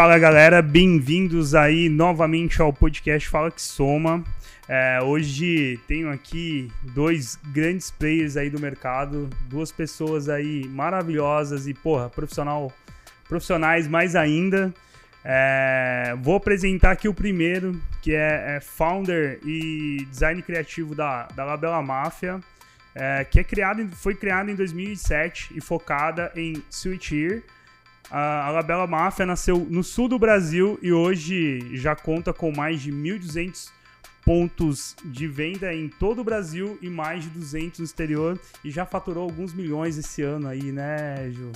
Fala galera, bem-vindos aí novamente ao podcast Fala que Soma. É, hoje tenho aqui dois grandes players aí do mercado, duas pessoas aí maravilhosas e, porra, profissional, profissionais mais ainda. É, vou apresentar aqui o primeiro, que é, é founder e design criativo da, da Labela Máfia, é, que é criado, foi criado em 2007 e focada em Switch A Labela Máfia nasceu no sul do Brasil e hoje já conta com mais de 1.200 pontos de venda em todo o Brasil e mais de 200 no exterior e já faturou alguns milhões esse ano aí, né, Ju?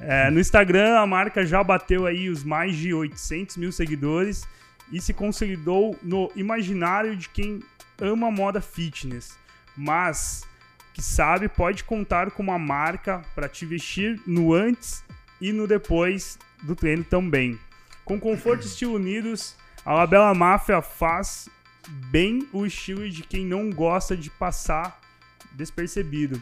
É, no Instagram, a marca já bateu aí os mais de 800 mil seguidores e se consolidou no imaginário de quem ama moda fitness, mas que sabe pode contar com uma marca para te vestir no antes e no depois do treino também. Com conforto e estilo unidos, a Labela Máfia faz bem o estilo de quem não gosta de passar despercebido.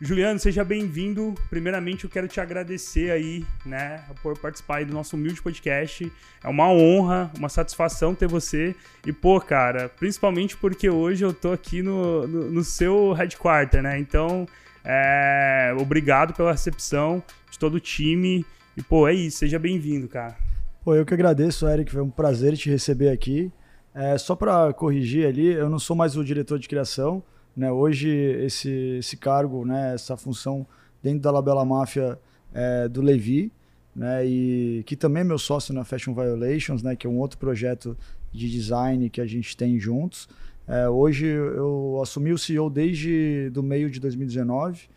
Juliano, seja bem-vindo. Primeiramente, eu quero te agradecer aí, né, por participar aí do nosso humilde podcast. É uma honra, uma satisfação ter você. E, pô, cara, principalmente porque hoje eu tô aqui no, no, no seu headquarter, né? Então, é, obrigado pela recepção de todo o time. E, pô, é isso. Seja bem-vindo, cara. Pô, eu que agradeço, Eric. Foi um prazer te receber aqui. É, só para corrigir ali, eu não sou mais o diretor de criação. Né? Hoje, esse, esse cargo, né, essa função dentro da Labela Máfia é do Levi, né, e que também é meu sócio na Fashion Violations, né, que é um outro projeto de design que a gente tem juntos. É, hoje eu assumi o CEO desde do meio de 2019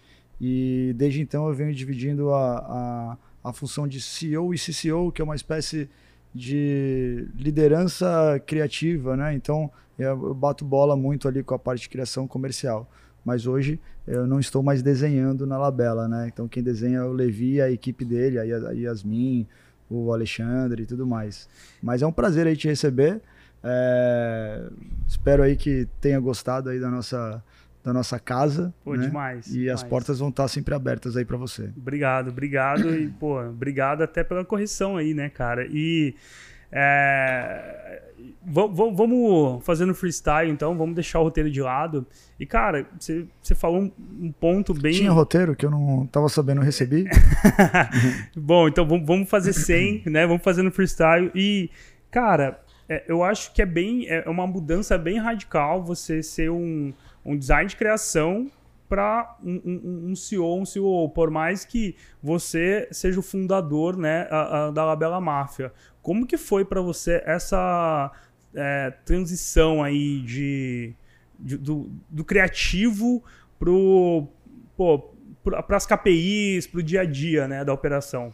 e desde então eu venho dividindo a, a, a função de CEO e CCO, que é uma espécie de liderança criativa, né? Então eu bato bola muito ali com a parte de criação comercial. Mas hoje eu não estou mais desenhando na Labela, né? Então quem desenha é o Levi, a equipe dele, a Yasmin, o Alexandre e tudo mais. Mas é um prazer aí te receber. É... Espero aí que tenha gostado aí da nossa da nossa casa. Pô, né? demais. E demais. as portas vão estar sempre abertas aí para você. Obrigado, obrigado. e, pô, obrigado até pela correção aí, né, cara? E. É, vamos fazendo freestyle, então, vamos deixar o roteiro de lado. E, cara, você, você falou um, um, ponto bem. Tinha roteiro que eu não tava sabendo, recebi. Bom, então vamos, fazer sem, né? Vamos fazendo freestyle. E, cara, é, eu acho que é bem. É uma mudança bem radical você ser um um design de criação para um, um, um, CEO, um CEO, por mais que você seja o fundador né, a, a, da Labela Máfia. Como que foi para você essa é, transição aí de, de do, do, criativo para as KPIs, para o dia a dia né, da operação?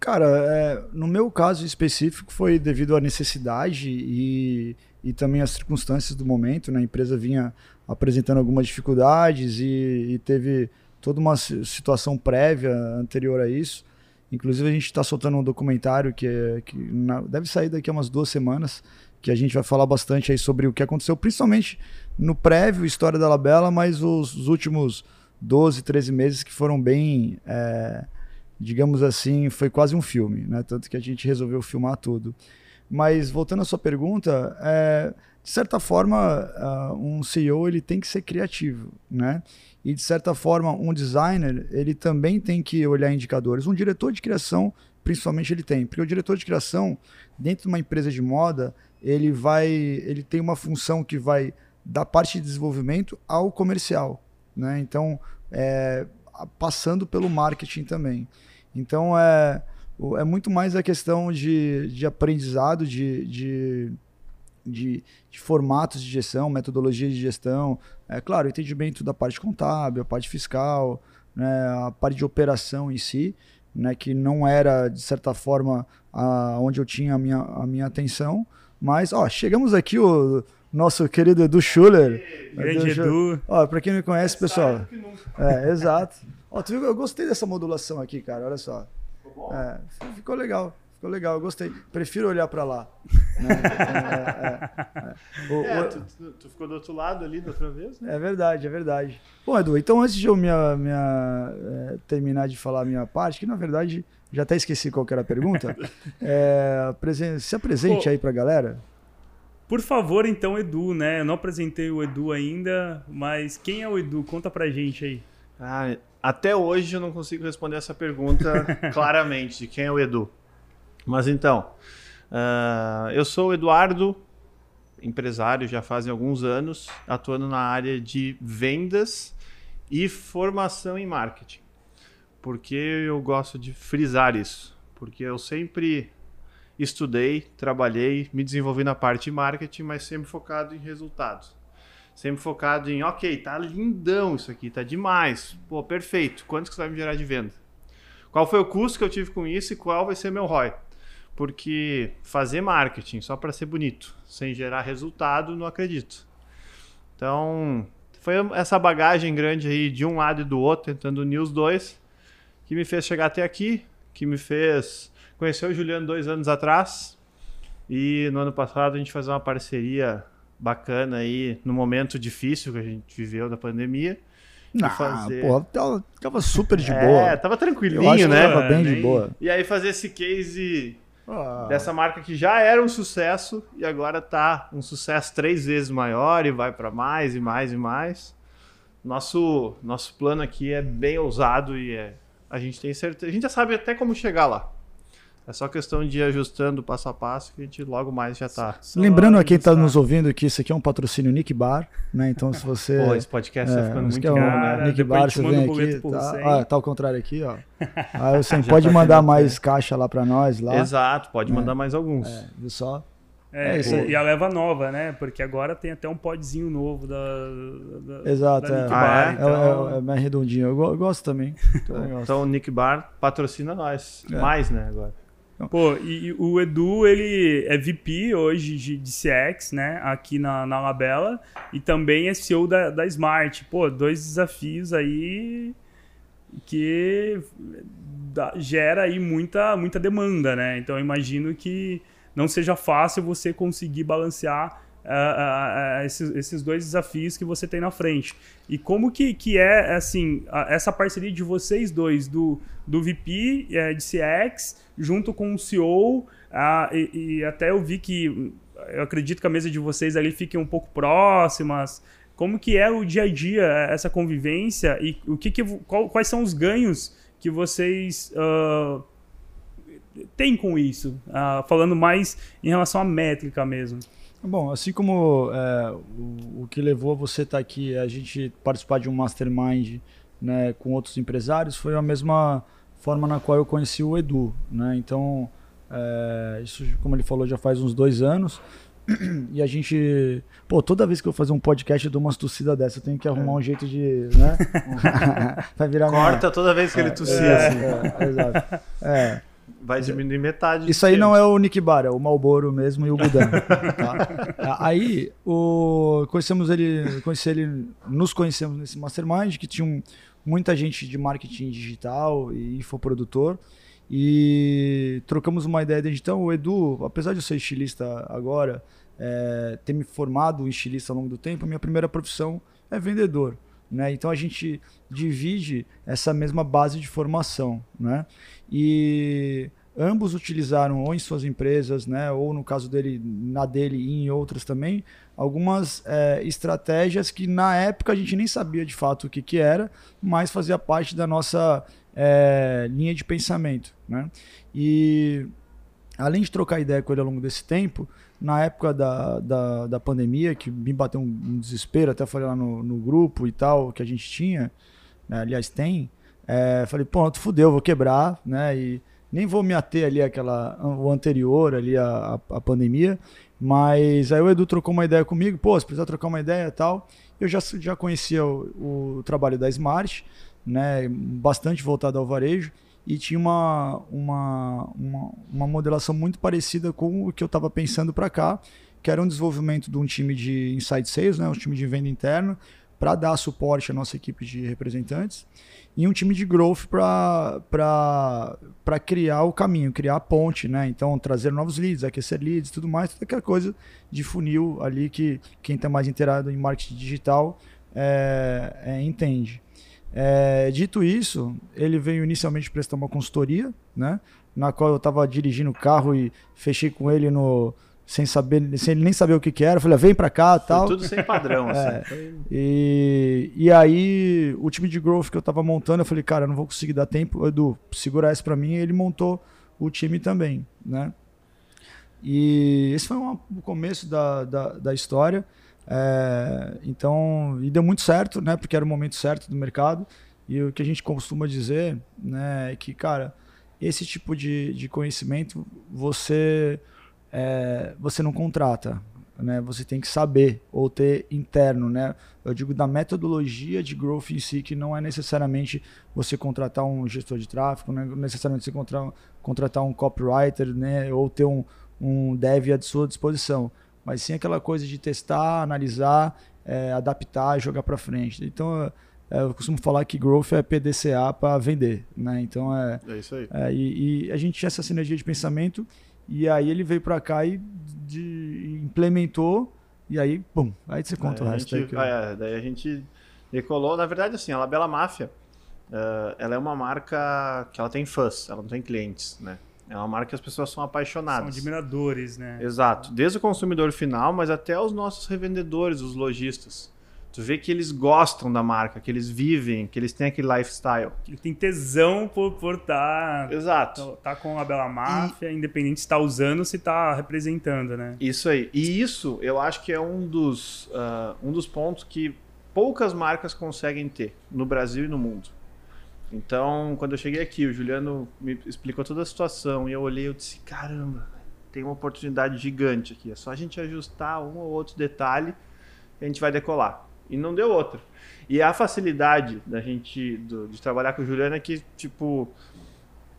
Cara, é, no meu caso específico foi devido à necessidade e, e também às circunstâncias do momento. Né? A empresa vinha apresentando algumas dificuldades e, e teve toda uma situação prévia anterior a isso. Inclusive, a gente está soltando um documentário que, é, que na, deve sair daqui a umas duas semanas, que a gente vai falar bastante aí sobre o que aconteceu, principalmente no prévio, história da Labela, mas os, os últimos 12, 13 meses que foram bem, é, digamos assim, foi quase um filme, né? Tanto que a gente resolveu filmar tudo. Mas voltando à sua pergunta, é, de certa forma, uh, um CEO ele tem que ser criativo, né? E de certa forma, um designer ele também tem que olhar indicadores. Um diretor de criação, principalmente, ele tem, porque o diretor de criação dentro de uma empresa de moda ele vai, ele tem uma função que vai da parte de desenvolvimento ao comercial, né? Então, é, passando pelo marketing também. Então, é, é muito mais a questão de, de aprendizado, de, de de, de, formatos de gestão, metodologias de gestão, é claro, entendimento da parte contábil, a parte fiscal, né, a parte de operação em si, né, que não era de certa forma a, onde eu tinha a minha, a minha atenção, mas ó, chegamos aqui o nosso querido Edu Schuller. Grande Edu. Ó, para quem não me conhece, pessoal. É, exato. Ó, tu viu, eu gostei dessa modulação aqui, cara, olha só. É, ficou legal. Ficou legal, eu gostei. Prefiro olhar para lá. Né? é, é, é. O, é, tu, tu, ficou do outro lado ali da outra vez, né? É verdade, é verdade. Bom, Edu, então antes de eu minha, minha, é, terminar de falar a minha parte, que na verdade Já até esqueci qual era a pergunta. É, se apresente Pô, aí para a galera. Por favor, então, Edu, né? Eu não apresentei o Edu ainda, mas quem é o Edu? Conta pra gente aí. Ah, até hoje eu não consigo responder essa pergunta claramente, de quem é o Edu. Mas então, uh, eu sou o Eduardo, empresário já fazem alguns anos, atuando na área de vendas e formação em marketing. Porque eu gosto de frisar isso? Porque eu sempre estudei, trabalhei, me desenvolvi na parte de marketing, mas sempre focado em resultados. Sempre focado em, ok, tá lindão isso aqui, tá demais. Pô, perfeito. Quanto que isso vai me gerar de venda? Qual foi o custo que eu tive com isso e qual vai ser meu ROI? Porque fazer marketing só para ser bonito, sem gerar resultado, não acredito. Então, foi essa bagagem grande aí de um lado e do outro, tentando unir os dois, que me fez chegar até aqui, que me fez conhecer o Juliano dois anos atrás. E no ano passado a gente fez uma parceria bacana aí, no momento difícil que a gente viveu da pandemia. Ah, fazer... pô, tava, tava super de boa. É, tava tranquilinho, né? Tava bem de boa. E aí fazer esse case ah. dessa marca que já era um sucesso e agora tá um sucesso três vezes maior e vai para mais e mais e mais. Nosso nosso plano aqui é bem ousado e é, a gente tem certeza, a gente já sabe até como chegar lá. É só questão de ir ajustando passo a passo que a gente logo mais já está. Lembrando a quem está nos ouvindo que isso aqui é um patrocínio Nick Bar, né? Então se você. Pô, esse podcast tá é, tá ficando muito é um, bom, né? Nick Bar, você vem aqui. Tá, ah, tá ao contrário aqui, ó. Aí você pode tá mandar mais caixa lá para nós. Lá. Exato, pode é. mandar mais alguns. É, viu só? É, é isso e a leva nova, né? Porque agora tem até um podzinho novo da. da Exato, da é. Bar, ah, é? Então... É, é, mais redondinho. Eu, eu gosto também. Então, então o Nick Bar patrocina nós. Mais, né? Agora. Pô, e, o Edu, ele é VP hoje de, de CX, né, aqui na, na Labela, e também é CEO da, da Smart. Pô, dois desafios aí que dá, gera aí muita, muita demanda, né? Então, eu imagino que não seja fácil você conseguir balancear uh, uh, esses, esses, dois desafios que você tem na frente. E como que, que é assim essa parceria de vocês dois, do, do VP uh, de CX, junto com o CEO, e, e, até eu vi que eu acredito que a mesa de vocês ali fique um pouco próximas. Como que é o dia a dia, essa convivência e o que, que qual, quais são os ganhos que vocês uh, têm com isso? Uh, falando mais em relação à métrica mesmo. Bom, assim como é, o, o, que levou você estar tá aqui, a gente participar de um mastermind né, com outros empresários, foi a mesma forma na qual eu conheci o Edu. Né? Então, é, isso, como ele falou, já faz uns dois anos. E a gente. Pô, toda vez que eu fazer um podcast, eu dou umas tossidas dessa. Eu tenho que arrumar um jeito de. Né? Vai virar Corta minha... toda vez que é, ele tossia. É, assim. é, exato. É. Vai diminuir metade. Isso aí não é o Nick Bar, é o Malboro mesmo e o Budan. tá? Aí o, conhecemos ele, conheci ele, nos conhecemos nesse mastermind que tinha um, muita gente de marketing digital e infoprodutor. E trocamos uma ideia de então, o Edu, apesar de eu ser estilista agora, é, ter me formado em estilista ao longo do tempo, minha primeira profissão é vendedor. Né? Então a gente divide essa mesma base de formação. Né? E ambos utilizaram ou em suas empresas, né, ou no caso dele, na dele e em outras também, algumas é, estratégias que na época a gente nem sabia de fato o que, que era, mas fazia parte da nossa é, linha de pensamento. Né? E além de trocar ideia com ele ao longo desse tempo, na época da, da, da pandemia, que me bateu um, um, desespero, até falei lá no, no grupo e tal, que a gente tinha, né, aliás tem, é, falei, pronto, fudeu, vou quebrar, né, e nem vou me ater ali àquela, o anterior, ali a, a, a pandemia, mas aí o Edu trocou uma ideia comigo, pô, você precisa trocar uma ideia e tal, eu já, já conhecia o, o trabalho da Smart, né, bastante voltado ao varejo, e tinha uma, uma, uma, uma modelação muito parecida com o que eu estava pensando para cá, que era um desenvolvimento de um time de inside sales, né, um time de venda interna, para dar suporte à nossa equipe de representantes, e um time de growth para criar o caminho, criar a ponte, né? Então, trazer novos leads, aquecer leads tudo mais, toda aquela coisa de funil ali que quem está mais inteirado em marketing digital é, é, entende. É, dito isso, ele veio inicialmente prestar uma consultoria, né? Na qual eu estava dirigindo o carro e fechei com ele no sem saber, sem ele nem saber o que, que era. Eu falei, ah, vem para cá, Foi tal. tudo sem padrão, assim. É. Foi- E, e aí, o time de growth que eu tava montando, eu falei, cara, eu não vou conseguir dar tempo. Edu, segurar isso pra mim. E ele montou o time também, né? E esse foi uma- o começo da, da, da história. É, então, e deu muito certo, né? Porque era o momento certo do mercado. E o que a gente costuma dizer, né, é que, cara, esse tipo de, de conhecimento você, é, você não contrata, né? Você tem que saber ou ter interno, né? Eu digo da metodologia de growth em si, que não é necessariamente você contratar um gestor de tráfego, não é necessariamente você contra- contratar um copywriter, né? Ou ter um, um dev à sua disposição, mas sim aquela coisa de testar, analisar, é, adaptar e jogar para frente. Então, é, eu costumo falar que growth é PDCA para vender, né? Então, é, É isso aí. é, e, e a gente tinha essa sinergia de pensamento, e aí ele veio para cá e de- implementou, e aí, pum, aí você conta Daí o resto. gente- aí ah, é, daí a gente decolou. Na verdade, assim, a Labela Máfia, eh, ela é uma marca que ela tem fãs, ela não tem clientes, né? É uma marca que as pessoas são São apaixonadas. admiradores, né? Exato. Desde o consumidor final, mas até os nossos revendedores, os lojistas. Tu vê que eles gostam da marca, que eles vivem, que eles têm aquele lifestyle. Ele tem tesão por estar por tá, Exato. tá com a Bela Máfia, independente se tá usando, se tá representando, né? Isso aí. E isso eu acho que é um dos, ah, um dos pontos que poucas marcas conseguem ter no Brasil e no mundo. Então, quando eu cheguei aqui, o Juliano me explicou toda a situação e eu olhei e disse: caramba, tem uma oportunidade gigante aqui. É só a gente ajustar um ou outro detalhe e a gente vai decolar. E não deu outra. E a facilidade da gente do- de trabalhar com o Juliano é que, tipo,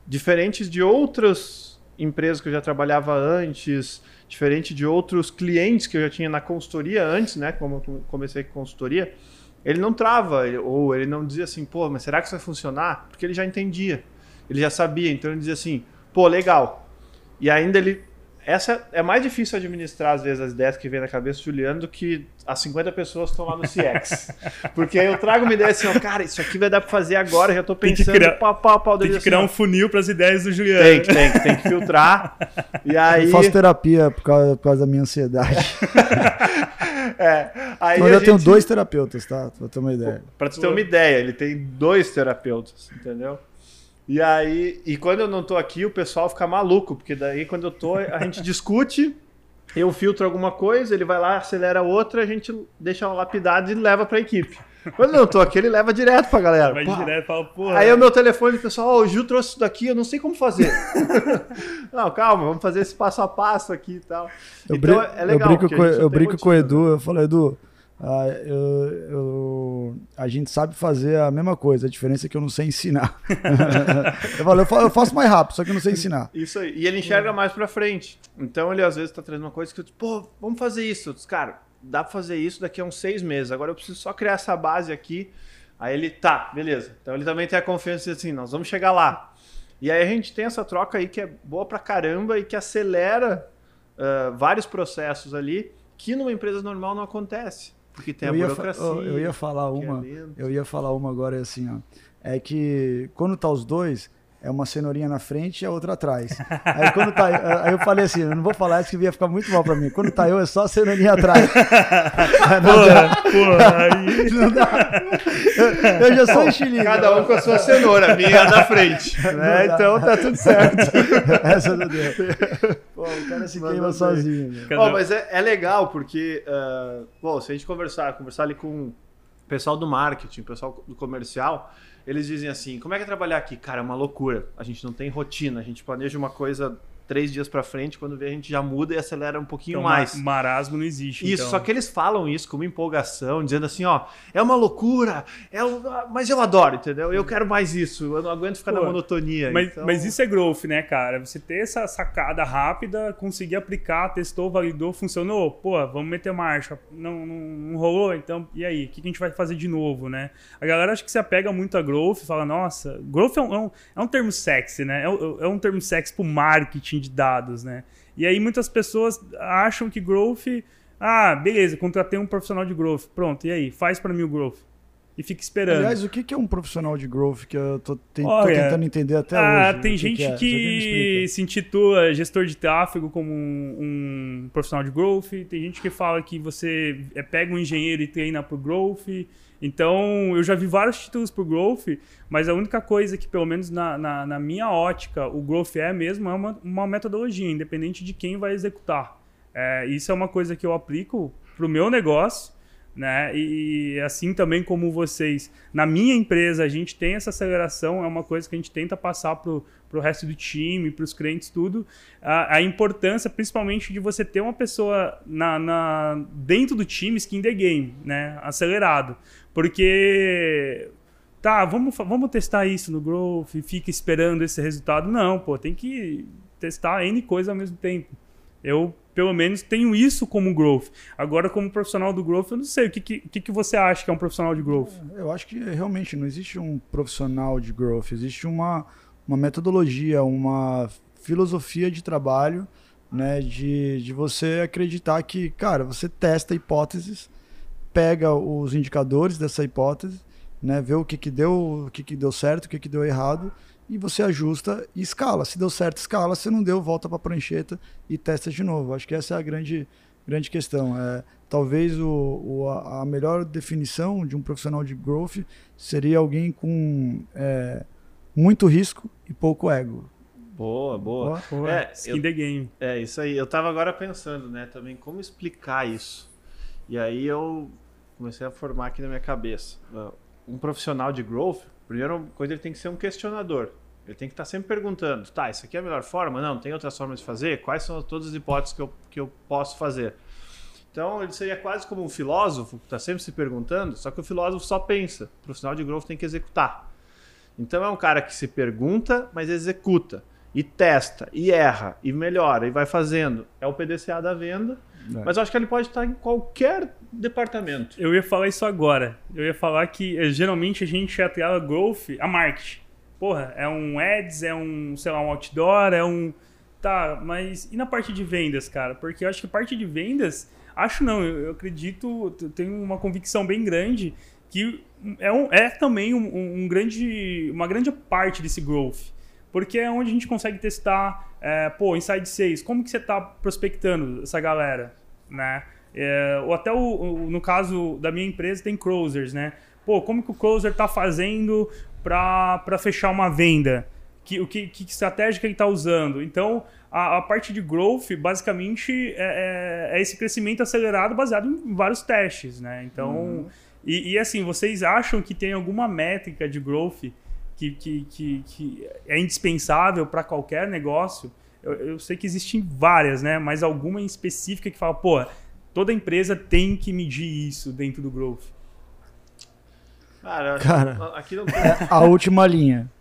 diferentes de outras empresas que eu já trabalhava antes, diferente de outros clientes que eu já tinha na consultoria antes, né? Como eu comecei com consultoria, ele não trava, ou ele não dizia assim, pô, mas será que isso vai funcionar? Porque ele já entendia, ele já sabia, então ele dizia assim, pô, legal. E ainda ele. Essa é mais difícil administrar, às vezes, as ideias que vem na cabeça do Juliano do que as 50 pessoas que estão lá no CX. Porque aí eu trago uma ideia assim, ó, cara, isso aqui vai dar pra fazer agora, já tô Tem que pensando, criar- pau, pau, pau, Tem que assim, criar ó, um funil para as ideias do Juliano. tem, que- tem, que- tem que filtrar. E aí. Eu faço terapia por causa, por causa da minha ansiedade. É, aí a eu tenho gente- dois terapeutas, tá? Pra ter uma ideia. Pra tu ter uma ideia, ele tem dois terapeutas, entendeu? E aí, e quando eu não tô aqui, o pessoal fica maluco, porque daí quando eu tô, a gente discute, eu filtro alguma coisa, ele vai lá, acelera outra, a gente deixa ela lapidada e leva pra equipe. Quando eu não tô aqui, ele leva direto pra galera. Vai Pô, direto e fala, porra. Aí o meu telefone, pessoal, ó, o Gil trouxe isso daqui, eu não sei como fazer. não, calma, vamos fazer esse passo a passo aqui e tal. Eu, então é legal. eu brinco, com, eu brinco com o Edu, eu falo, Edu, ah, eu- eu- a gente sabe fazer a mesma coisa, a diferença é que eu não sei ensinar. eu, falo, eu, eu faço mais rápido, só que eu não sei ensinar. Isso aí. E ele enxerga mais pra frente. Então ele às vezes tá trazendo uma coisa que eu digo, pô, vamos fazer isso. Eu disse, cara, dá pra fazer isso daqui a uns seis meses. Agora eu preciso só criar essa base aqui. Aí ele, tá, beleza. Então ele também tem a confiança de assim, nós vamos chegar lá. E aí a gente tem essa troca aí que é boa pra caramba e que acelera ah, vários processos ali que numa empresa normal não acontece. Porque tem Eu a burocracia. eu- ia falar é uma, eu ia falar uma agora é assim, ó. É que quando tá os dois, é uma cenourinha na frente e a outra atrás. Aí quando tá, aí eu falei assim, eu não vou falar isso que ia ficar muito mal pra mim. Quando tá eu, é só a cenourinha atrás. Porra, porra. Eu, eu já sou estilingue. Cada um com a sua cenoura, a minha da frente. né? Então tá tudo certo. Essa não deu. Pô, o cara se queima bem. sozinho. né? Mas é, é legal porque, bom, se a gente conversar, conversar ali com o pessoal do marketing, o pessoal do comercial, eles dizem assim: como é que é trabalhar aqui? Cara, é uma loucura. A gente não tem rotina, a gente planeja uma coisa três dias pra frente, quando vê a gente já muda e acelera um pouquinho Então, mais. ma- marasmo não existe. Isso, então. só que eles falam isso com uma empolgação, dizendo assim, ó, é uma loucura, é um- mas eu adoro, entendeu? Eu quero mais isso, eu não aguento ficar Pô, na monotonia. Mas, então- mas isso é growth, né, cara? Você ter essa sacada rápida, conseguir aplicar, testou, validou, funcionou. Pô, vamos meter marcha. Não, não, não rolou? Então, e aí? O que a gente vai fazer de novo, né? A galera acho que se apega muito a growth fala, nossa, growth é um, é um, é um termo sexy, né? É, um- é um termo sexy pro marketing de dados, né? E aí muitas pessoas acham que growth... Ah, beleza, contratei um profissional de growth. Pronto, e aí? Faz pra mim o growth. E fica esperando. Aliás, o que é um profissional de growth que eu tô, te, Olha, tô tentando entender até ah, hoje? Tem gente que, é. que se intitula gestor de tráfego como um, um, profissional de growth, tem gente que fala que você é, pega um engenheiro e treina pro growth. Então, eu já vi vários títulos pro growth, mas a única coisa que, pelo menos na, na, na minha ótica, o growth é mesmo é uma, uma metodologia, independente de quem vai executar. É, isso é uma coisa que eu aplico pro meu negócio né? E assim também como vocês, na minha empresa a gente tem essa aceleração, é uma coisa que a gente tenta passar para o resto do time, para os clientes, tudo. A, a, importância, principalmente, de você ter uma pessoa na, na, dentro do time skin the game, né? Acelerado. Porque tá, vamos, vamos testar isso no Growth e fica esperando esse resultado. Não, pô, tem que testar N coisa ao mesmo tempo. Eu pelo menos tenho isso como growth. Agora, como profissional do growth, eu não sei. O que, que, que você acha que é um profissional de growth? Eu acho que realmente não existe um profissional de growth. Existe uma, uma metodologia, uma filosofia de trabalho, né? De, de você acreditar que, cara, você testa hipóteses, pega os indicadores dessa hipótese, né? Vê o que, que deu, o que, que deu certo, o que, que deu errado e você ajusta e escala. Se deu certo, escala. Se não deu, volta para a prancheta e testa de novo. Acho que essa é a grande, grande questão. É, talvez o, o, a melhor definição de um profissional de growth seria alguém com é, muito risco e pouco ego. Boa, boa. boa. É, Skin eu, the game. É, isso aí. Eu tava agora pensando, né, também como explicar isso. E aí eu comecei a formar aqui na minha cabeça. Um profissional de growth, Primeira coisa, ele tem que ser um questionador. Ele tem que estar sempre perguntando: tá, isso aqui é a melhor forma? Não, tem outras formas de fazer? Quais são todas as hipóteses que eu, que eu posso fazer? Então, ele seria quase como um filósofo que está sempre se perguntando, só que o filósofo só pensa. O profissional de growth tem que executar. Então, é um cara que se pergunta, mas executa. E testa, e erra, e melhora, e vai fazendo. É o PDCA da venda é. Mas eu acho que ele pode estar em qualquer departamento. Eu ia falar isso agora. Eu ia falar que eh, geralmente a gente atrela growth a marketing. Porra, é um ads, é um, sei lá, um outdoor, é um. Tá, mas e na parte de vendas, cara? Porque eu acho que a parte de vendas, acho não, eu, eu acredito, tenho uma convicção bem grande que é, um, é também um, um grande, uma grande parte desse growth porque é onde a gente consegue testar, é, pô, Inside 6, como que você está prospectando essa galera, né? É, ou até o, o, no caso da minha empresa tem closers, né? Pô, como que o closer está fazendo para fechar uma venda? Que, o que, que estratégia que ele está usando? Então, a, a, parte de growth, basicamente, é, é, é, esse crescimento acelerado baseado em vários testes, né? Então, uhum. e, e assim, vocês acham que tem alguma métrica de growth que, que, que, que é indispensável para qualquer negócio, eu, eu, sei que existem várias, né? Mas alguma em específica que fala, pô, toda empresa tem que medir isso dentro do growth. Cara, Cara aqui não tem... é a última linha.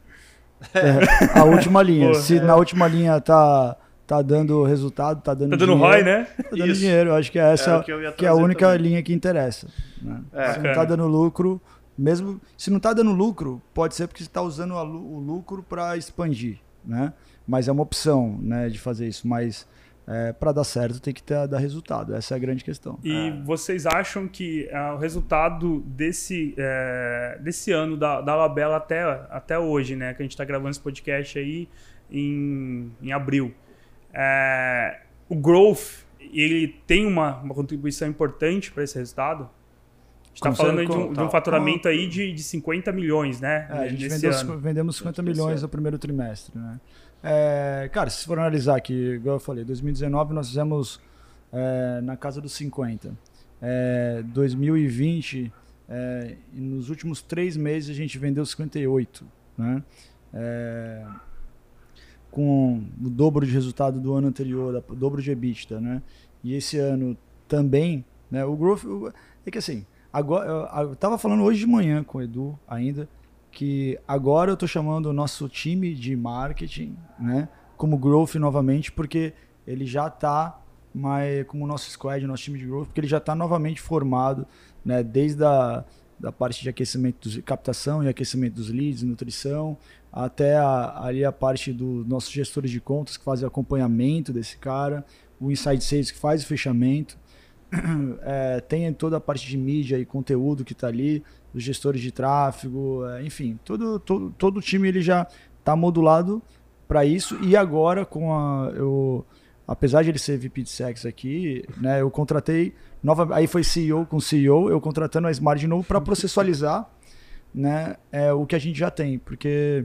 É, a última linha. Pô, Se é. na última linha tá tá dando resultado, tá dando Tá dando ROI, né? Tá dando Isso. dinheiro. Acho que é essa é que, que, é a única também. linha que interessa. Né? É, Se não tá dando lucro, mesmo se não está dando lucro, pode ser porque você está usando o lucro para expandir, né? Mas é uma opção, né, de fazer isso. Mas é, para dar certo tem que ter, dar resultado. Essa é a grande questão. E é. vocês acham que é, o resultado desse, é, desse ano da, da Labela até, até hoje, né? Que a gente está gravando esse podcast aí em, em abril. É, o growth, ele tem uma, uma contribuição importante para esse resultado? Está falando de um, de um, faturamento aí de, de 50 milhões, né? É, a gente vendeu, vendemos 50 milhões no primeiro trimestre, né? É, cara, se for analisar aqui, igual eu falei, 2019 nós fizemos é, na casa dos 50. É, 2020, é, nos últimos três meses a gente vendeu 58, né? É, com o dobro de resultado do ano anterior, o dobro de EBITDA, né? E esse ano também, né? O growth, é que assim, Agora, eu, eu tava falando hoje de manhã com o Edu ainda, que agora eu tô chamando o nosso time de marketing, né, como growth novamente, porque ele já tá mais como o nosso squad, o nosso time de growth, porque ele já está novamente formado, né, desde a da parte de aquecimento, dos, captação e aquecimento dos leads, nutrição, até a, ali a parte dos nossos gestores de contas que fazem acompanhamento desse cara, o Inside Sales que faz o fechamento, é, tem toda a parte de mídia e conteúdo que está ali, os gestores de tráfego, é, enfim, todo, todo, todo o time ele já está modulado para isso. E agora, com a. Eu, apesar de ele ser VP de Sex aqui, né, eu contratei. Nova, aí foi CEO com CEO, eu contratando a Smart de novo para processualizar né, é, o que a gente já tem. Porque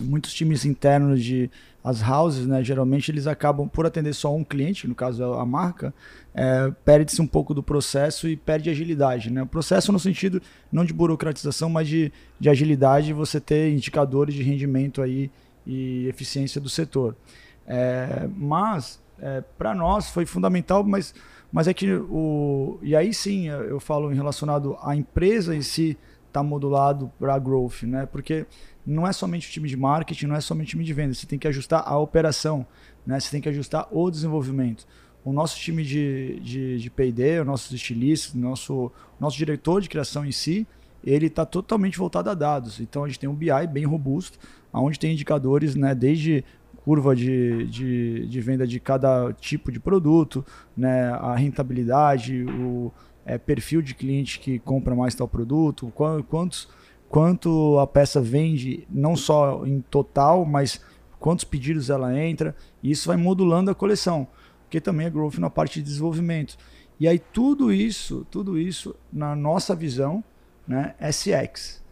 muitos times internos de as houses, né, geralmente eles acabam por atender só um cliente, no caso a marca, é, perde-se um pouco do processo e perde agilidade. Né? O processo no sentido não de burocratização, mas de, de agilidade, você ter indicadores de rendimento aí e eficiência do setor. É, mas é, para nós foi fundamental, mas, mas é que o e aí sim eu falo em relacionado à empresa em si está modulado para growth, né? Porque não é somente o time de marketing, não é somente o time de venda, você tem que ajustar a operação, né? Você tem que ajustar o desenvolvimento. O nosso time de, de, de P&D, o nosso estilista, nosso nosso diretor de criação em si, ele está totalmente voltado a dados. Então a gente tem um BI bem robusto, onde tem indicadores, né? Desde curva de, de, de venda de cada tipo de produto, né? A rentabilidade, o é, perfil de cliente que compra mais tal produto, quantos, quanto a peça vende, não só em total, mas quantos pedidos ela entra. E isso vai modulando a coleção, porque também é growth na parte de desenvolvimento. E aí tudo isso, tudo isso, na nossa visão, né, SX,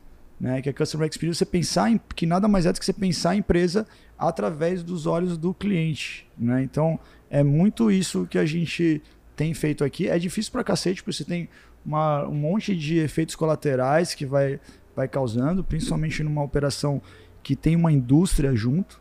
né, que é Customer Experience, você pensar em, que nada mais é do que você pensar a empresa através dos olhos do cliente. Né? Então, é muito isso que a gente tem feito aqui. É difícil pra cacete, porque você tem uma, um monte de efeitos colaterais que vai, vai causando, principalmente numa operação que tem uma indústria junto,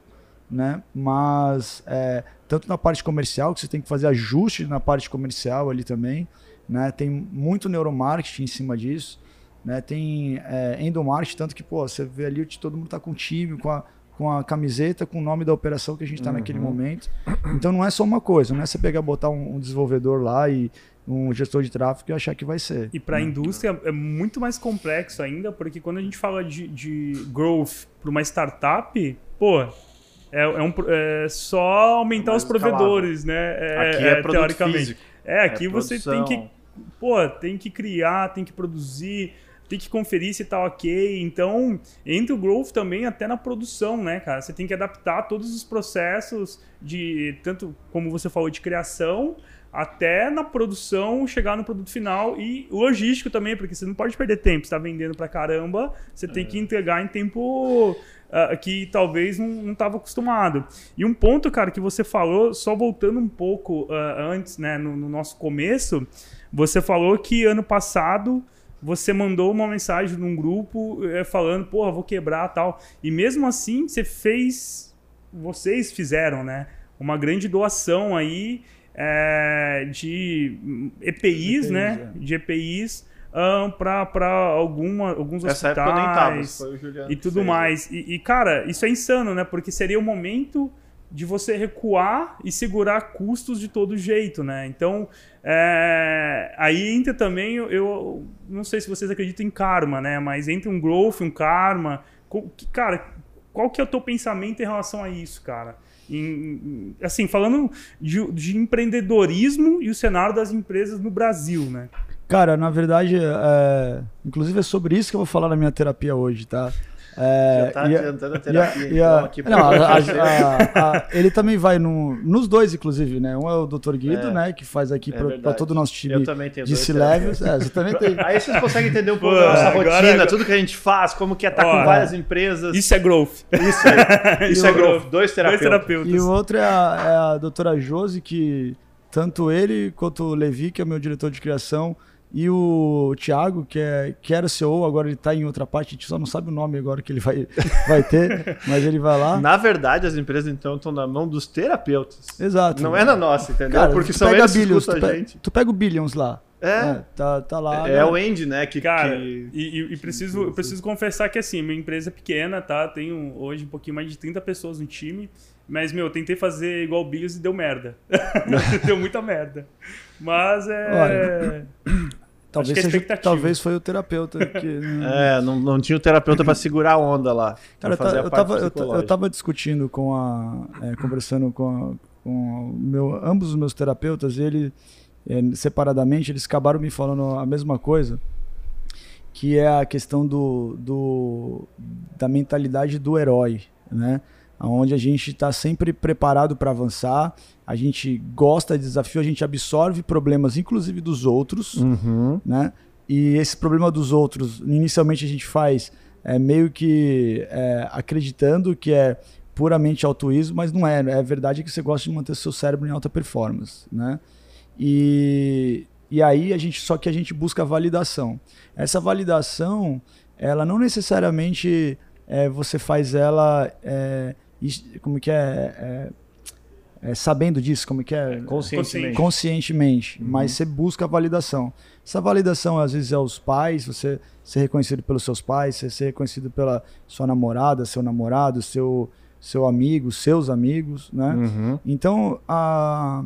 né? Mas é, tanto na parte comercial, que você tem que fazer ajuste na parte comercial ali também, né? Tem muito neuromarketing em cima disso, né? Tem é, endomarketing, tanto que, pô, você vê ali, todo mundo tá com o time, com a, com a camiseta, com o nome da operação que a gente está uhum. naquele momento. Então não é só uma coisa, não é você pegar botar um, um desenvolvedor lá e um gestor de tráfego e achar que vai ser. E para a né? indústria é muito mais complexo ainda, porque quando a gente fala de, de growth para uma startup, pô, é, é, um, é só aumentar os provedores, né? É, aqui é, é teoricamente. Físico. É, aqui você tem que, pô, tem que criar, tem que produzir tem que conferir se tá ok. Então, entra o growth também até na produção, né, cara? Você tem que adaptar todos os processos de tanto como você falou de criação até na produção chegar no produto final e logístico também, porque você não pode perder tempo. Você tá vendendo pra caramba, você tem que é. entregar em tempo uh, que talvez não estava acostumado. E um ponto, cara, que você falou, só voltando um pouco uh, antes, né, no, no nosso começo, você falou que ano passado você mandou uma mensagem num grupo é, falando, porra, vou quebrar tal. E mesmo assim, você fez. Vocês fizeram, né? Uma grande doação aí é, de EPIs, EPIs né? É. De EPIs um, para alguns Essa hospitais tava, e tudo mais. E, e, cara, isso é insano, né? Porque seria o momento de você recuar e segurar custos de todo jeito, né? Então, é, aí entra também, eu, eu, não sei se vocês acreditam em karma, né? Mas entra um growth, um karma. Cara, qual que é o teu pensamento em relação a isso, cara? Em, assim, falando de, de, empreendedorismo e o cenário das empresas no Brasil, né? Cara, na verdade, é, inclusive é sobre isso que eu vou falar na minha terapia hoje, tá? É, Já tá adiantando a terapia, e a, então, aqui não, a, a, ele também vai no, nos dois, inclusive, né? Um é o Dr. Guido, é, né? Que faz aqui é para todo o nosso time eu também tenho de C-Levels. É, você também tem. Aí vocês conseguem entender um pouco da nossa agora, rotina, tudo que a gente faz, como que é estar tá com várias empresas. Isso é growth. Isso, é, isso é growth. Dois terapeutas. Dois terapeutas. E o outro é a, é a doutora Josi, que tanto ele quanto o Levi, que é o meu diretor de criação, e o Thiago, que, é, que era CEO, agora ele está em outra parte, a gente só não sabe o nome agora que ele vai, vai ter, mas ele vai lá. Na verdade, as empresas então estão na mão dos terapeutas. Exato. Não é na nossa, entendeu? Cara, Porque são eles Billions, que tu, a gente. tu pega o Billions lá. É. é tá, tá lá. É, né? o Andy, né? Que, Cara, que... E, e, preciso, eu preciso confessar que assim, minha empresa é pequena, tá? Tenho hoje um pouquinho mais de 30 pessoas no time. Mas, meu, eu tentei fazer igual o Billions e deu merda. deu muita merda. Mas é. Olha, Talvez, é seja, talvez foi o terapeuta que. É, não, não tinha o terapeuta para segurar a onda lá. Cara, eu, eu, tava, eu, eu tava discutindo com a. É, conversando com, a, com meu, ambos os meus terapeutas, e ele, é, separadamente, eles acabaram me falando a mesma coisa, que é a questão do, do da mentalidade do herói, né? Onde a gente está sempre preparado para avançar, a gente gosta de desafio, a gente absorve problemas, inclusive dos outros, Uhum. né? E esse problema dos outros, inicialmente a gente faz é, meio que é, acreditando que é puramente altruísmo, mas não é. É verdade que você gosta de manter seu cérebro em alta performance, né? E, e aí a gente só que a gente busca validação. Essa validação, ela não necessariamente é, você faz ela é, como que é, é, é, sabendo disso, como que é Conscientemente. conscientemente, mas você busca a validação. Essa validação às vezes é os pais, você ser reconhecido pelos seus pais, você ser reconhecido pela sua namorada, seu namorado, seu seu amigo, seus amigos, né? Uhum. Então, a,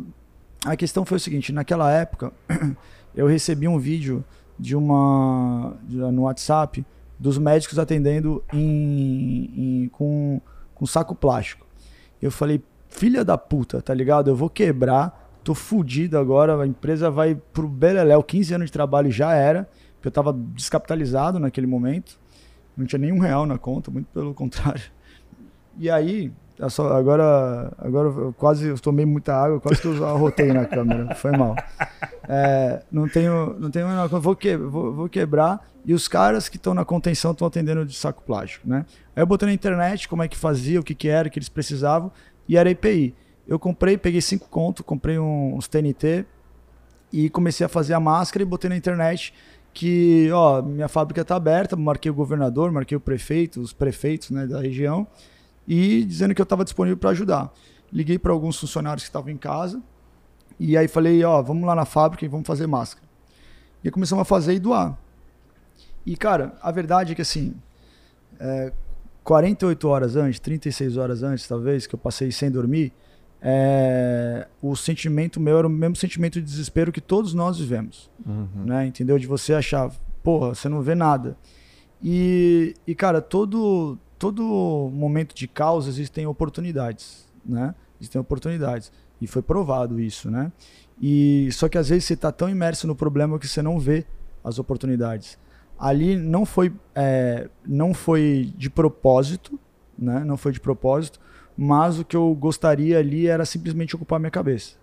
a questão foi o seguinte: naquela época, eu recebi um vídeo de uma. de- no WhatsApp dos médicos atendendo em, em- com, com saco plástico. Eu falei, filha da puta, tá ligado? Eu vou quebrar, tô fudido agora, a empresa vai pro Beleléu, 15 anos de trabalho já era, porque eu tava descapitalizado naquele momento, não tinha nenhum real na conta, muito pelo contrário. E aí, só- agora, agora eu quase eu tomei muita água, quase que eu arrotei na câmera, foi mal. É, não tenho, não tenho, vou, que, vou, vou quebrar. E os caras que estão na contenção estão atendendo de saco plástico, né? Aí eu botei na internet como é que fazia, o que que era, o que eles precisavam, e era EPI. Eu comprei, peguei cinco conto, comprei um- uns TNT e comecei a fazer a máscara e botei na internet que, ó, minha fábrica está aberta, marquei o governador, marquei o prefeito, os prefeitos, né, da região, e dizendo que eu estava disponível para ajudar. Liguei para alguns funcionários que estavam em casa e aí falei, ó, vamos lá na fábrica e vamos fazer máscara. E começamos a fazer e doar. E, cara, a verdade é que, assim, é, 48 horas antes, 36 horas antes, talvez, que eu passei sem dormir, é, o sentimento meu era o mesmo sentimento de desespero que todos nós vivemos, Uhum. né? Entendeu? De você achar, porra, você não vê nada. E, e cara, todo, todo momento de caos existem oportunidades, né? Existem oportunidades. E foi provado isso, né? E só que às vezes você está tão imerso no problema que você não vê as oportunidades. Ali não foi, é, não foi de propósito, né? Não foi de propósito, mas o que eu gostaria ali era simplesmente ocupar minha cabeça,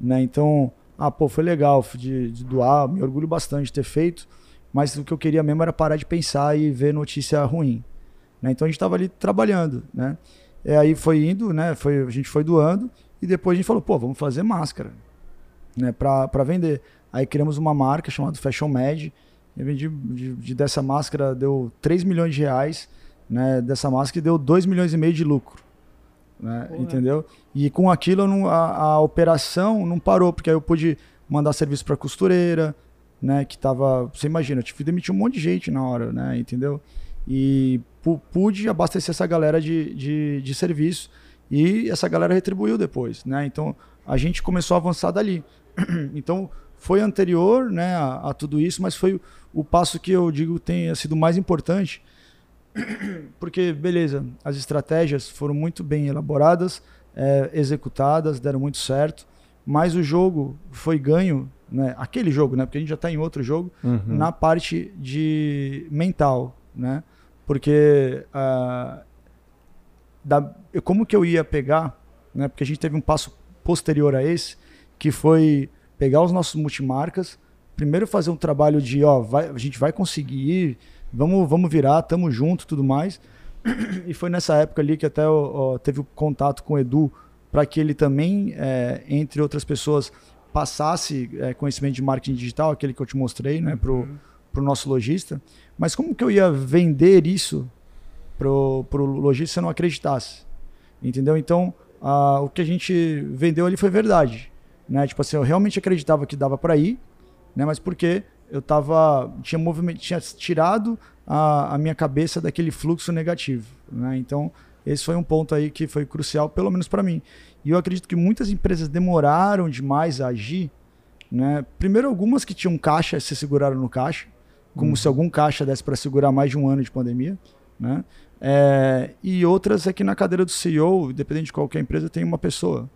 né? Então, ah, pô, foi legal de, de doar, me orgulho bastante de ter feito, mas o que eu queria mesmo era parar de pensar e ver notícia ruim, né? Então a gente estava ali trabalhando, né? E aí foi indo, né? Foi, a gente foi doando e depois a gente falou, pô, vamos fazer máscara, né? Para vender. Aí criamos uma marca chamada Fashion Med. Eu vendi de, de- dessa máscara deu 3 milhões de reais, né? Dessa máscara e deu 2 milhões e meio de lucro. Né? Porra. Entendeu? E com aquilo não- a, a operação não parou, porque aí eu pude mandar serviço para costureira, né? Que tava. Você imagina, eu tive que demitir um monte de gente na hora, né? Entendeu? E pu- pude abastecer essa galera de, de, de serviço e essa galera retribuiu depois, né? Então a gente começou a avançar dali. então foi anterior, né, a, a tudo isso, mas foi o, passo que eu digo tenha sido mais importante, porque beleza, as estratégias foram muito bem elaboradas, é, executadas, deram muito certo, mas o jogo foi ganho, né? Aquele jogo, né? Porque a gente já está em outro jogo Uhum. na parte de mental, né? Porque ah, da, como que eu ia pegar, né? Porque a gente teve um passo posterior a esse, que foi pegar os nossos multimarcas, primeiro fazer um trabalho de, ó, vai- a gente vai conseguir, vamos, vamos virar, tamo junto, tudo mais. E foi nessa época ali que até ó, teve o contato com o Edu para que ele também, é, entre outras pessoas, passasse é, conhecimento de marketing digital, aquele que eu te mostrei, né, pro, pro nosso lojista. Mas como que eu ia vender isso pro, pro lojista se eu não acreditasse? Entendeu? Então, ah, o que a gente vendeu ali foi verdade, né? Tipo assim, eu realmente acreditava que dava para ir, né? Mas porque eu tava tinha movimento, tinha tirado a, a minha cabeça daquele fluxo negativo, né? Então, esse foi um ponto aí que foi crucial, pelo menos para mim. E eu acredito que muitas empresas demoraram demais a agir, né? Primeiro algumas que tinham caixa se seguraram no caixa, como se algum caixa desse para segurar mais de um ano de pandemia, né? É, e outras é que na cadeira do CEO, independente de qualquer empresa, tem uma pessoa,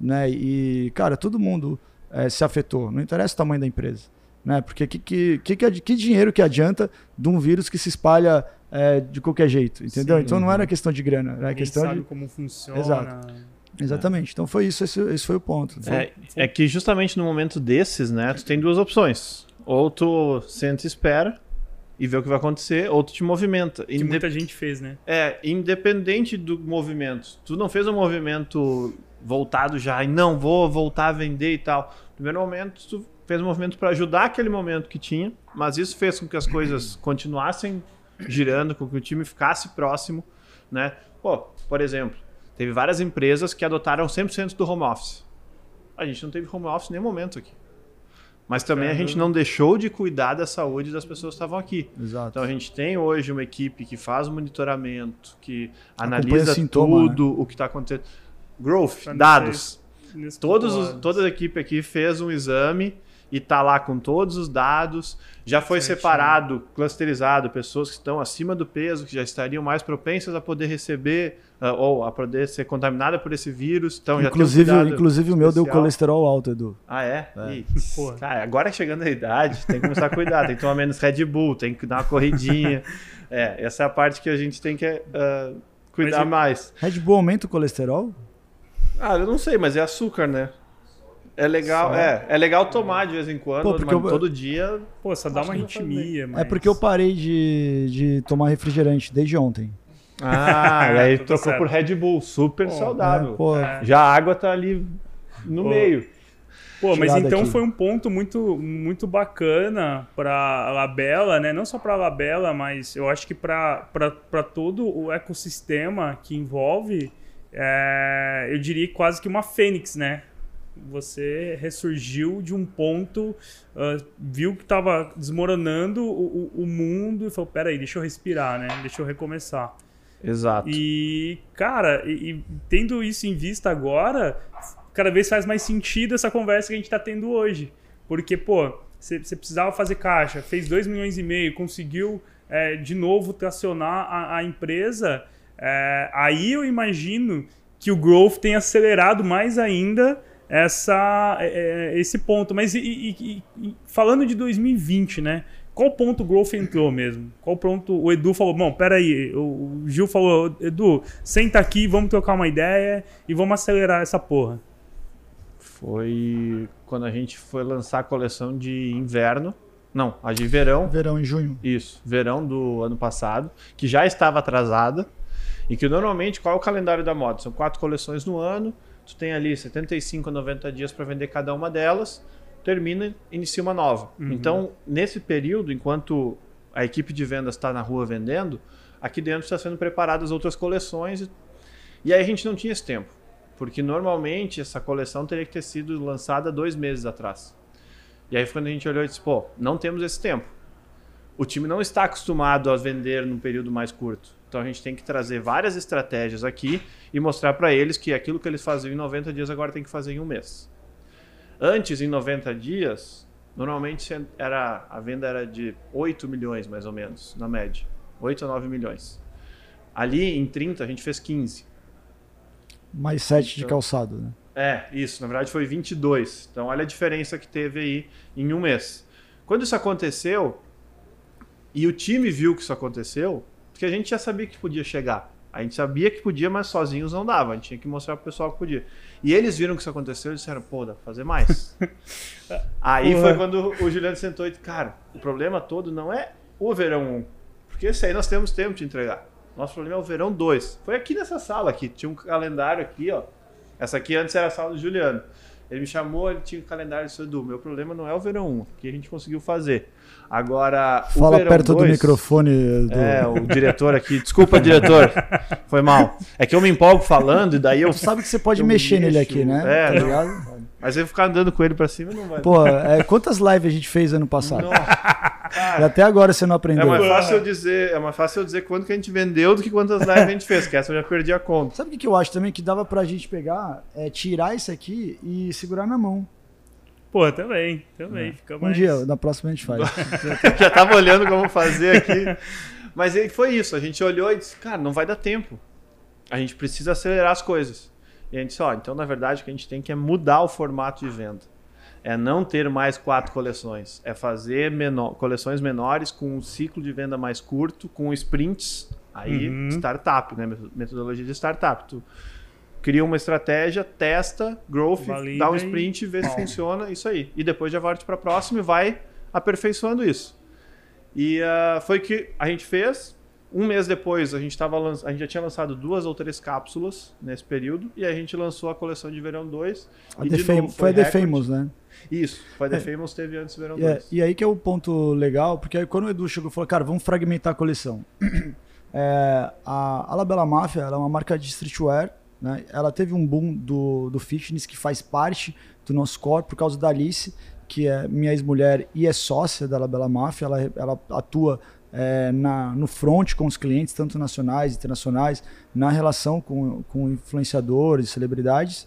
né? E cara, todo mundo é, se afetou, não interessa o tamanho da empresa. Né? Porque que, que, que, que, dinheiro que adianta de um vírus que se espalha é, de qualquer jeito, entendeu? Sim, então não era questão de grana, era questão sabe de como funciona. Exato. Exatamente. Então foi isso, esse, esse foi o ponto. É, é, que justamente no momento desses, né, tu tem duas opções. Ou tu senta e espera e vê o que vai acontecer, ou tu te movimenta. Que Indep muita gente fez, né? É, independente do movimento. Tu não fez um movimento voltado já e não vou voltar a vender e tal. No primeiro momento, tu fez um movimento para ajudar aquele momento que tinha, mas isso fez com que as coisas continuassem girando, com que o time ficasse próximo, né? Pô, por exemplo, teve várias empresas que adotaram 100% do home office. A gente não teve home office em nenhum momento aqui. Mas também a gente não deixou de cuidar da saúde das pessoas que estavam aqui. Exato. Então a gente tem hoje uma equipe que faz o monitoramento, que analisa sintoma, tudo né? o que está acontecendo. Growth, dados. Todos os, toda a equipe aqui fez um exame e tá lá com todos os dados. Já foi Certinho. separado, clusterizado, pessoas que estão acima do peso, que já estariam mais propensas a poder receber uh, ou a poder ser contaminada por esse vírus. Então, inclusive, já tem um inclusive o meu deu colesterol alto, Edu. Ah, é? é. cara, agora chegando a idade, tem que começar a cuidar. tem que tomar menos Red Bull, tem que dar uma corridinha. é, essa é a parte que a gente tem que uh, cuidar mas, mais. Red Bull aumenta o colesterol? Ah, eu não sei, mas é açúcar, né? É legal, é, é legal tomar de vez em quando, Pô, mas eu, todo dia. Pô, só dá uma arritmia, mas... É porque eu parei de, de tomar refrigerante desde ontem. Ah, e aí trocou certo. por Red Bull, super pô, saudável. É, pô. Já a água tá ali no pô. meio. Pô, mas então aqui. foi um ponto muito, muito bacana para Labela, né? Não só para Labela, mas eu acho que para todo o ecossistema que envolve, é, eu diria quase que uma fênix, né? você ressurgiu de um ponto, uh, viu que estava desmoronando o, o, o, mundo e falou: peraí, deixa eu respirar, né? Deixa eu recomeçar. Exato. E, cara, e, e tendo isso em vista agora, cada vez faz mais sentido essa conversa que a gente está tendo hoje. Porque, pô, você precisava fazer caixa, fez 2 milhões e meio, conseguiu é, de novo tracionar a, a empresa. É, aí eu imagino que o growth tem acelerado mais ainda essa, é, é, esse ponto. Mas e, e, e, falando de 2020, né? Qual ponto o Growth entrou mesmo? Qual ponto o Edu falou, bom, peraí, o Gil falou, Edu, senta aqui, vamos trocar uma ideia e vamos acelerar essa porra. Foi quando a gente foi lançar a coleção de inverno, não, a de verão. Verão em junho. Isso, verão do ano passado, que já estava atrasada e que normalmente, qual é o calendário da moda? São quatro coleções no ano, tu tem ali 75 a 90 dias para vender cada uma delas, termina, inicia uma nova. Uhum. Então, nesse período, enquanto a equipe de vendas está na rua vendendo, aqui dentro está sendo preparadas outras coleções e, e aí a gente não tinha esse tempo, porque normalmente essa coleção teria que ter sido lançada dois meses atrás. E aí quando a gente olhou e disse, pô, não temos esse tempo. O time não está acostumado a vender num período mais curto. Então a gente tem que trazer várias estratégias aqui e mostrar para eles que aquilo que eles faziam em 90 dias agora tem que fazer em um mês. Antes, em 90 dias, normalmente era, a venda era de 8 milhões, mais ou menos, na média. 8 a 9 milhões. Ali, em 30, a gente fez 15. Mais 7 então, de calçado, né? É, isso. Na verdade, foi 22. Então, olha a diferença que teve aí em um mês. Quando isso aconteceu, e o time viu que isso aconteceu, porque a gente já sabia que podia chegar. A gente sabia que podia, mas sozinhos não dava. A gente tinha que mostrar pro pessoal que podia. E eles viram que isso aconteceu e disseram, pô, dá pra fazer mais. Aí foi quando o Juliano sentou e disse, cara, o problema todo não é o verão 1. Porque esse aí nós temos tempo de entregar. Nosso problema é o verão 2. Foi aqui nessa sala aqui. Tinha um calendário aqui, ó. Essa aqui antes era a sala do Juliano. Ele me chamou, ele tinha um calendário e disse, Edu, meu problema não é o verão 1, que a gente conseguiu fazer. Agora, Fala perto dois, do microfone. Do... É, o diretor aqui. Desculpa, diretor. Foi mal. É que eu me empolgo falando e daí eu. Sabe que você pode mexer mexo, nele aqui, né? É, tá ligado? Mas eu ficar andando com ele pra cima não vai. Pô, é, quantas lives a gente fez ano passado? Nossa, e até agora você não aprendeu. É mais fácil eu dizer, é mais fácil eu dizer quanto que a gente vendeu do que quantas lives a gente fez, que essa eu já perdi a conta. Sabe o que eu acho também? Que dava pra gente pegar, é, tirar isso aqui e segurar na mão. Pô, também, também. É. Fica mais... Um dia, na próxima a gente faz. Já tava olhando como fazer aqui. Mas foi isso, a gente olhou e disse, cara, não vai dar tempo. A gente precisa acelerar as coisas. E a gente disse, ó, então na verdade o que a gente tem que é mudar o formato de venda. É não ter mais quatro coleções, é fazer menor, coleções menores com um ciclo de venda mais curto, com sprints, aí Uhum. startup, né? Metodologia de startup. Tu cria uma estratégia, testa, growth, Valida dá um e- sprint, vê se Pau. funciona, isso aí. E depois já volte para a próxima e vai aperfeiçoando isso. E ah, foi que a gente fez. Um mês depois, a gente, tava, a gente já tinha lançado duas ou três cápsulas nesse período. E a gente lançou a coleção de verão 2. A E de Fam- novo, foi a The. Famous, né? Isso, foi The É. Famous teve antes do verão é- 2. e aí que é o ponto legal, porque aí quando o Edu chegou e falou, cara, vamos fragmentar a coleção. É, a Alabella Mafia ela é uma marca de streetwear, né? Ela teve um boom do, do fitness que faz parte do nosso core por causa da Alice, que é minha ex-mulher e é sócia da Alabella Mafia. Ela, ela atua é, na, no front com os clientes, tanto nacionais internacionais, na relação com, com influenciadores, celebridades.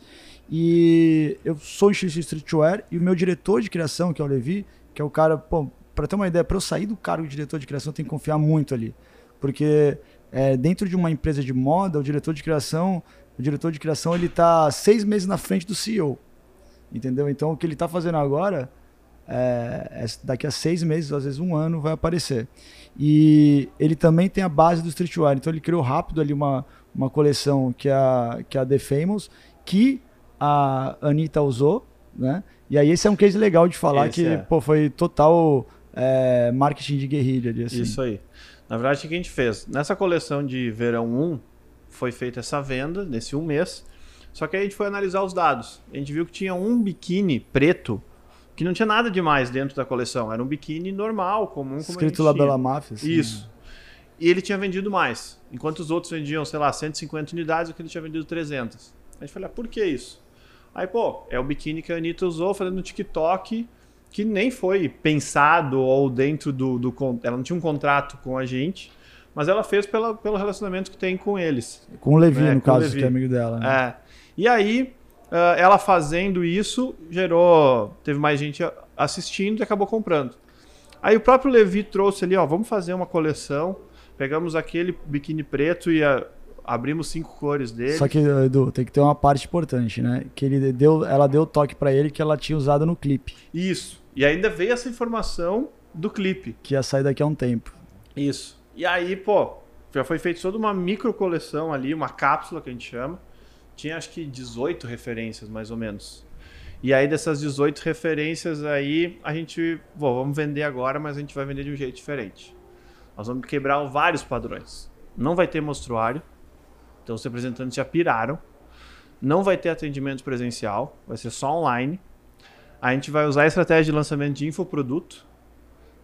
E eu sou de streetwear e o meu diretor de criação, que é o Levi, que é o cara, pô, pra ter uma ideia, pra eu sair do cargo de diretor de criação, tenho que confiar muito ali. Porque é, dentro de uma empresa de moda, o diretor de criação, o diretor de criação, ele tá seis meses na frente do CEO. Entendeu? Então o que ele tá fazendo agora, é, é daqui a seis meses, às vezes um ano, vai aparecer. E ele também tem a base do streetwear. Então ele criou rápido ali uma, uma coleção que é a, que é a The Famous, que a Anitta usou, né? E aí esse é um case legal de falar Esse que é. pô, foi total é, marketing de guerrilha. ali, Assim. Isso aí. Na verdade, o que a gente fez? Nessa coleção de verão 1, foi feita essa venda nesse um mês. Só que aí a gente foi analisar os dados. A gente viu que tinha um biquíni preto que não tinha nada demais dentro da coleção. Era um biquíni normal, comum, Escrito tinha. Bela Máfia. assim, Isso. E ele tinha vendido mais. Enquanto os outros vendiam, sei lá, 150 unidades, o que ele tinha vendido 300. A gente falou, ah, por que isso? Aí, pô, é o biquíni que a Anitta usou fazendo no TikTok, que nem foi pensado ou dentro do, do. Ela não tinha um contrato com a gente, mas ela fez pela, pelo relacionamento que tem com eles. Com o Levi, É, no com caso, Levi. que é amigo dela. Né? É. E aí, ela fazendo isso, gerou. Teve mais gente a- assistindo e acabou comprando. Aí o próprio Levi trouxe ali, ó, vamos fazer uma coleção. Pegamos aquele biquíni preto e ah, abrimos cinco cores dele. Só que, Edu, tem que ter uma parte importante, né? Que ele deu, ela deu toque pra ele que ela tinha usado no clipe, Isso. E ainda veio essa informação do clipe. que ia sair daqui a um tempo. Isso. E aí, pô, já foi feita toda uma micro coleção ali, uma cápsula que a gente chama. Tinha acho que 18 referências, mais ou menos. E aí, dessas 18 referências aí, a gente, bom, vamos vender agora, mas a gente vai vender de um jeito diferente. Nós vamos quebrar vários padrões. Não vai ter mostruário. Então, os representantes já piraram. Não vai ter atendimento presencial, vai ser só online. A gente vai usar a estratégia de lançamento de infoproduto.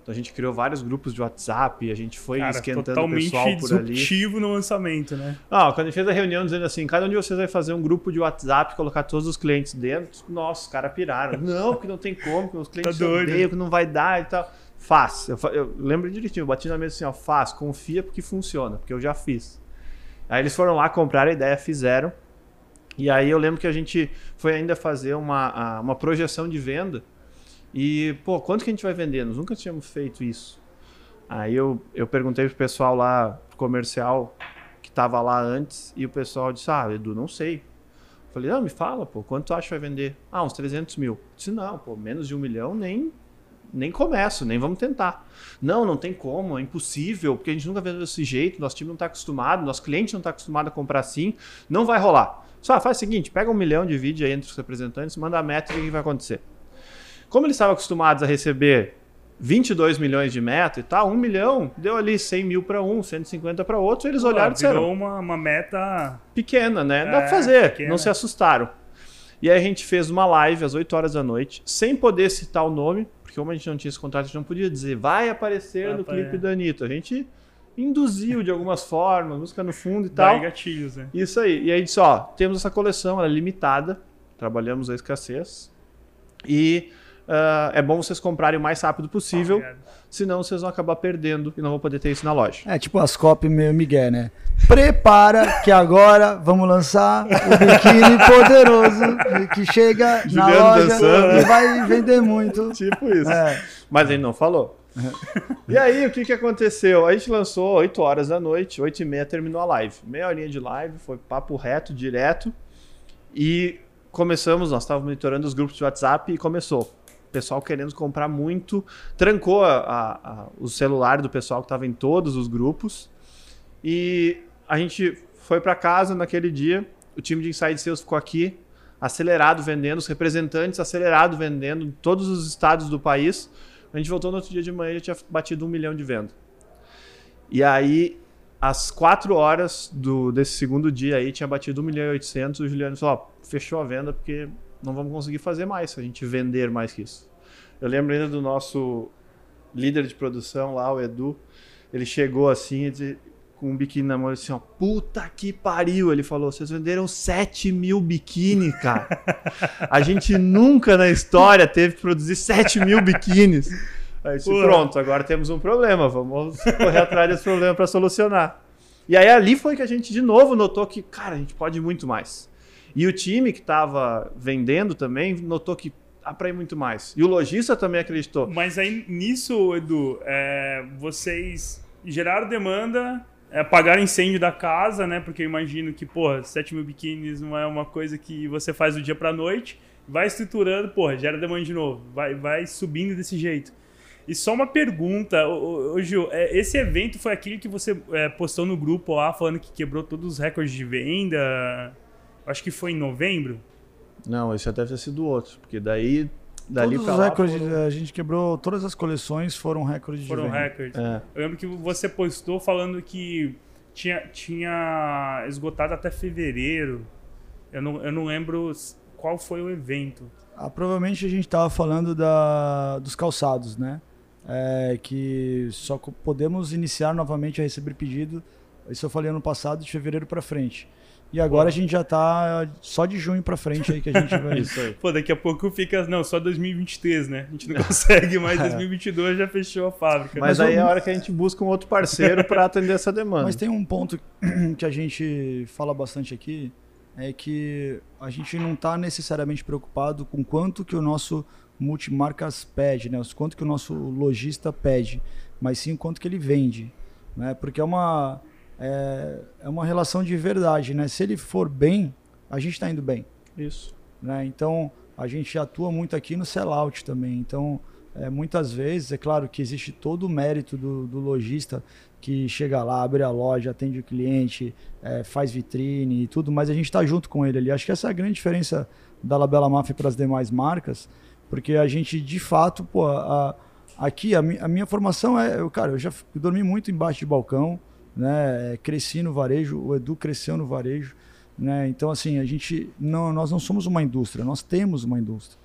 Então a gente criou vários grupos de WhatsApp, a gente foi Cara, esquentando o totalmente pessoal por ali. disruptivo no lançamento, né? Ah, quando a gente fez a reunião dizendo assim, cada um de vocês vai fazer um grupo de WhatsApp, colocar todos os clientes dentro, nossa, os caras piraram. Não, porque não tem como, que os clientes Tá odeiam, que não vai dar e tal. Faz. Eu, eu lembro direitinho, eu bati na mesa assim, ó, faz, confia porque funciona, porque eu já fiz. Aí eles foram lá, compraram a ideia, fizeram. E aí eu lembro que a gente foi ainda fazer uma, uma projeção de venda. E, pô, quanto que a gente vai vender? Nós nunca tínhamos feito isso. Aí eu, eu perguntei pro pessoal lá, comercial, que tava lá antes, e o pessoal disse, ah, Edu, não sei. Falei, não, me fala, pô, quanto tu acha que vai vender? Ah, uns 300 mil. Disse, não, pô, menos de um milhão nem, nem começo, nem vamos tentar. Não, não tem como, é impossível, porque a gente nunca vendeu desse jeito, nosso time não está acostumado, nosso cliente não está acostumado a comprar assim, não vai rolar. Só faz o seguinte, pega um milhão, divide aí entre os representantes, manda a meta e o que vai acontecer. Como eles estavam acostumados a receber 22 milhões de meta e tal, um milhão deu ali 100 mil para um, 150 para outro, eles olharam e disseram, uma, uma meta. pequena, né? Dá É, pra fazer. pequena. Não se assustaram. E aí a gente fez uma live às 8 horas da noite, sem poder citar o nome, porque como a gente não tinha esse contrato, a gente não podia dizer, vai aparecer Vai no apare- clipe da Anitta. A gente induziu de algumas formas, música no fundo e Dá tal. gatilhos, né? Isso aí. E aí disse, ó, temos essa coleção, ela é limitada, trabalhamos a escassez. E ah, é bom vocês comprarem o mais rápido possível, Obrigado. senão vocês vão acabar perdendo e não vão poder ter isso na loja. É tipo as copy meio migué, né? Prepara que agora vamos lançar o biquíni poderoso que chega na Juliano loja dançando. e vai vender muito. Tipo isso. É, Mas ele não falou. e aí, o que, que aconteceu? A gente lançou 8 horas da noite, 8 e meia terminou a live. Meia horinha de live, foi papo reto, direto. E começamos, nós estávamos monitorando os grupos de WhatsApp e começou. Pessoal querendo comprar muito, trancou a, a, o celular do pessoal que estava em todos os grupos. E a gente foi para casa naquele dia, o time de Inside Sales ficou aqui, acelerado vendendo, os representantes acelerado vendendo em todos os estados do país. A gente voltou no outro dia de manhã e já tinha batido um milhão de venda. E aí, às quatro horas do, desse segundo dia aí, tinha batido um milhão e oitocentos. O Juliano falou: ó, fechou a venda porque não vamos conseguir fazer mais se a gente vender mais que isso. Eu lembro ainda do nosso líder de produção lá, o Edu. Ele chegou assim com um biquíni na mão assim, ó, puta que pariu. Ele falou, vocês venderam 7 mil biquíni, cara. A gente nunca na história teve que produzir 7 mil biquínis. Aí disse, pronto, agora temos um problema, vamos correr atrás desse problema para solucionar. E aí ali foi que a gente de novo notou que, cara, a gente pode muito mais. E o time que estava vendendo também notou que ir muito mais. E o lojista também acreditou. Mas aí nisso, Edu, é, vocês geraram demanda, é, pagaram incêndio da casa, né? Porque eu imagino que, porra, 7 mil biquínis não é uma coisa que você faz do dia pra noite. Vai estruturando, porra, gera demanda de novo. Vai, vai subindo desse jeito. E só uma pergunta, ô, ô, Gil, é, esse evento foi aquele que você é, postou no grupo lá, falando que quebrou todos os recordes de venda? Acho que foi em novembro. Não, esse deve ter sido outro, porque daí Dali Todos os recordes, foram... a gente quebrou, todas as coleções foram recordes foram de venda. Foram recordes. É. Eu lembro que você postou falando que tinha, tinha esgotado até fevereiro. Eu não, eu não lembro qual foi o evento. Ah, provavelmente a gente estava falando da, dos calçados, né? É, que só podemos iniciar novamente a receber pedido. Isso eu falei ano passado, de fevereiro para frente. E agora a gente já tá só de junho pra frente aí que a gente vai. Isso aí. Pô, daqui a pouco fica. Não, só 2023, né? A gente não consegue mais. 2022 já fechou a fábrica. Mas, Mas aí é a hora que a gente busca um outro parceiro para atender essa demanda. Mas tem um ponto que a gente fala bastante aqui. É que a gente não está necessariamente preocupado com quanto que o nosso multimarcas pede, né? Quanto que o nosso lojista pede, mas sim quanto que ele vende, né? Porque é uma é, é uma relação de verdade, né? Se ele for bem, a gente está indo bem. Isso. Né? Então, a gente atua muito aqui no sellout também. Então, é, muitas vezes, é claro que existe todo o mérito do, do lojista que chega lá, abre a loja, atende o cliente, é, faz vitrine e tudo, mas a gente está junto com ele ali. Acho que essa é a grande diferença da Labela Mafia para as demais marcas, porque a gente, de fato, pô, a, aqui a, mi, a minha formação é, eu, cara, eu já dormi muito embaixo de balcão, né? Cresci no varejo, o Edu cresceu no varejo, né? Então assim, a gente não, nós não somos uma indústria, nós temos uma indústria,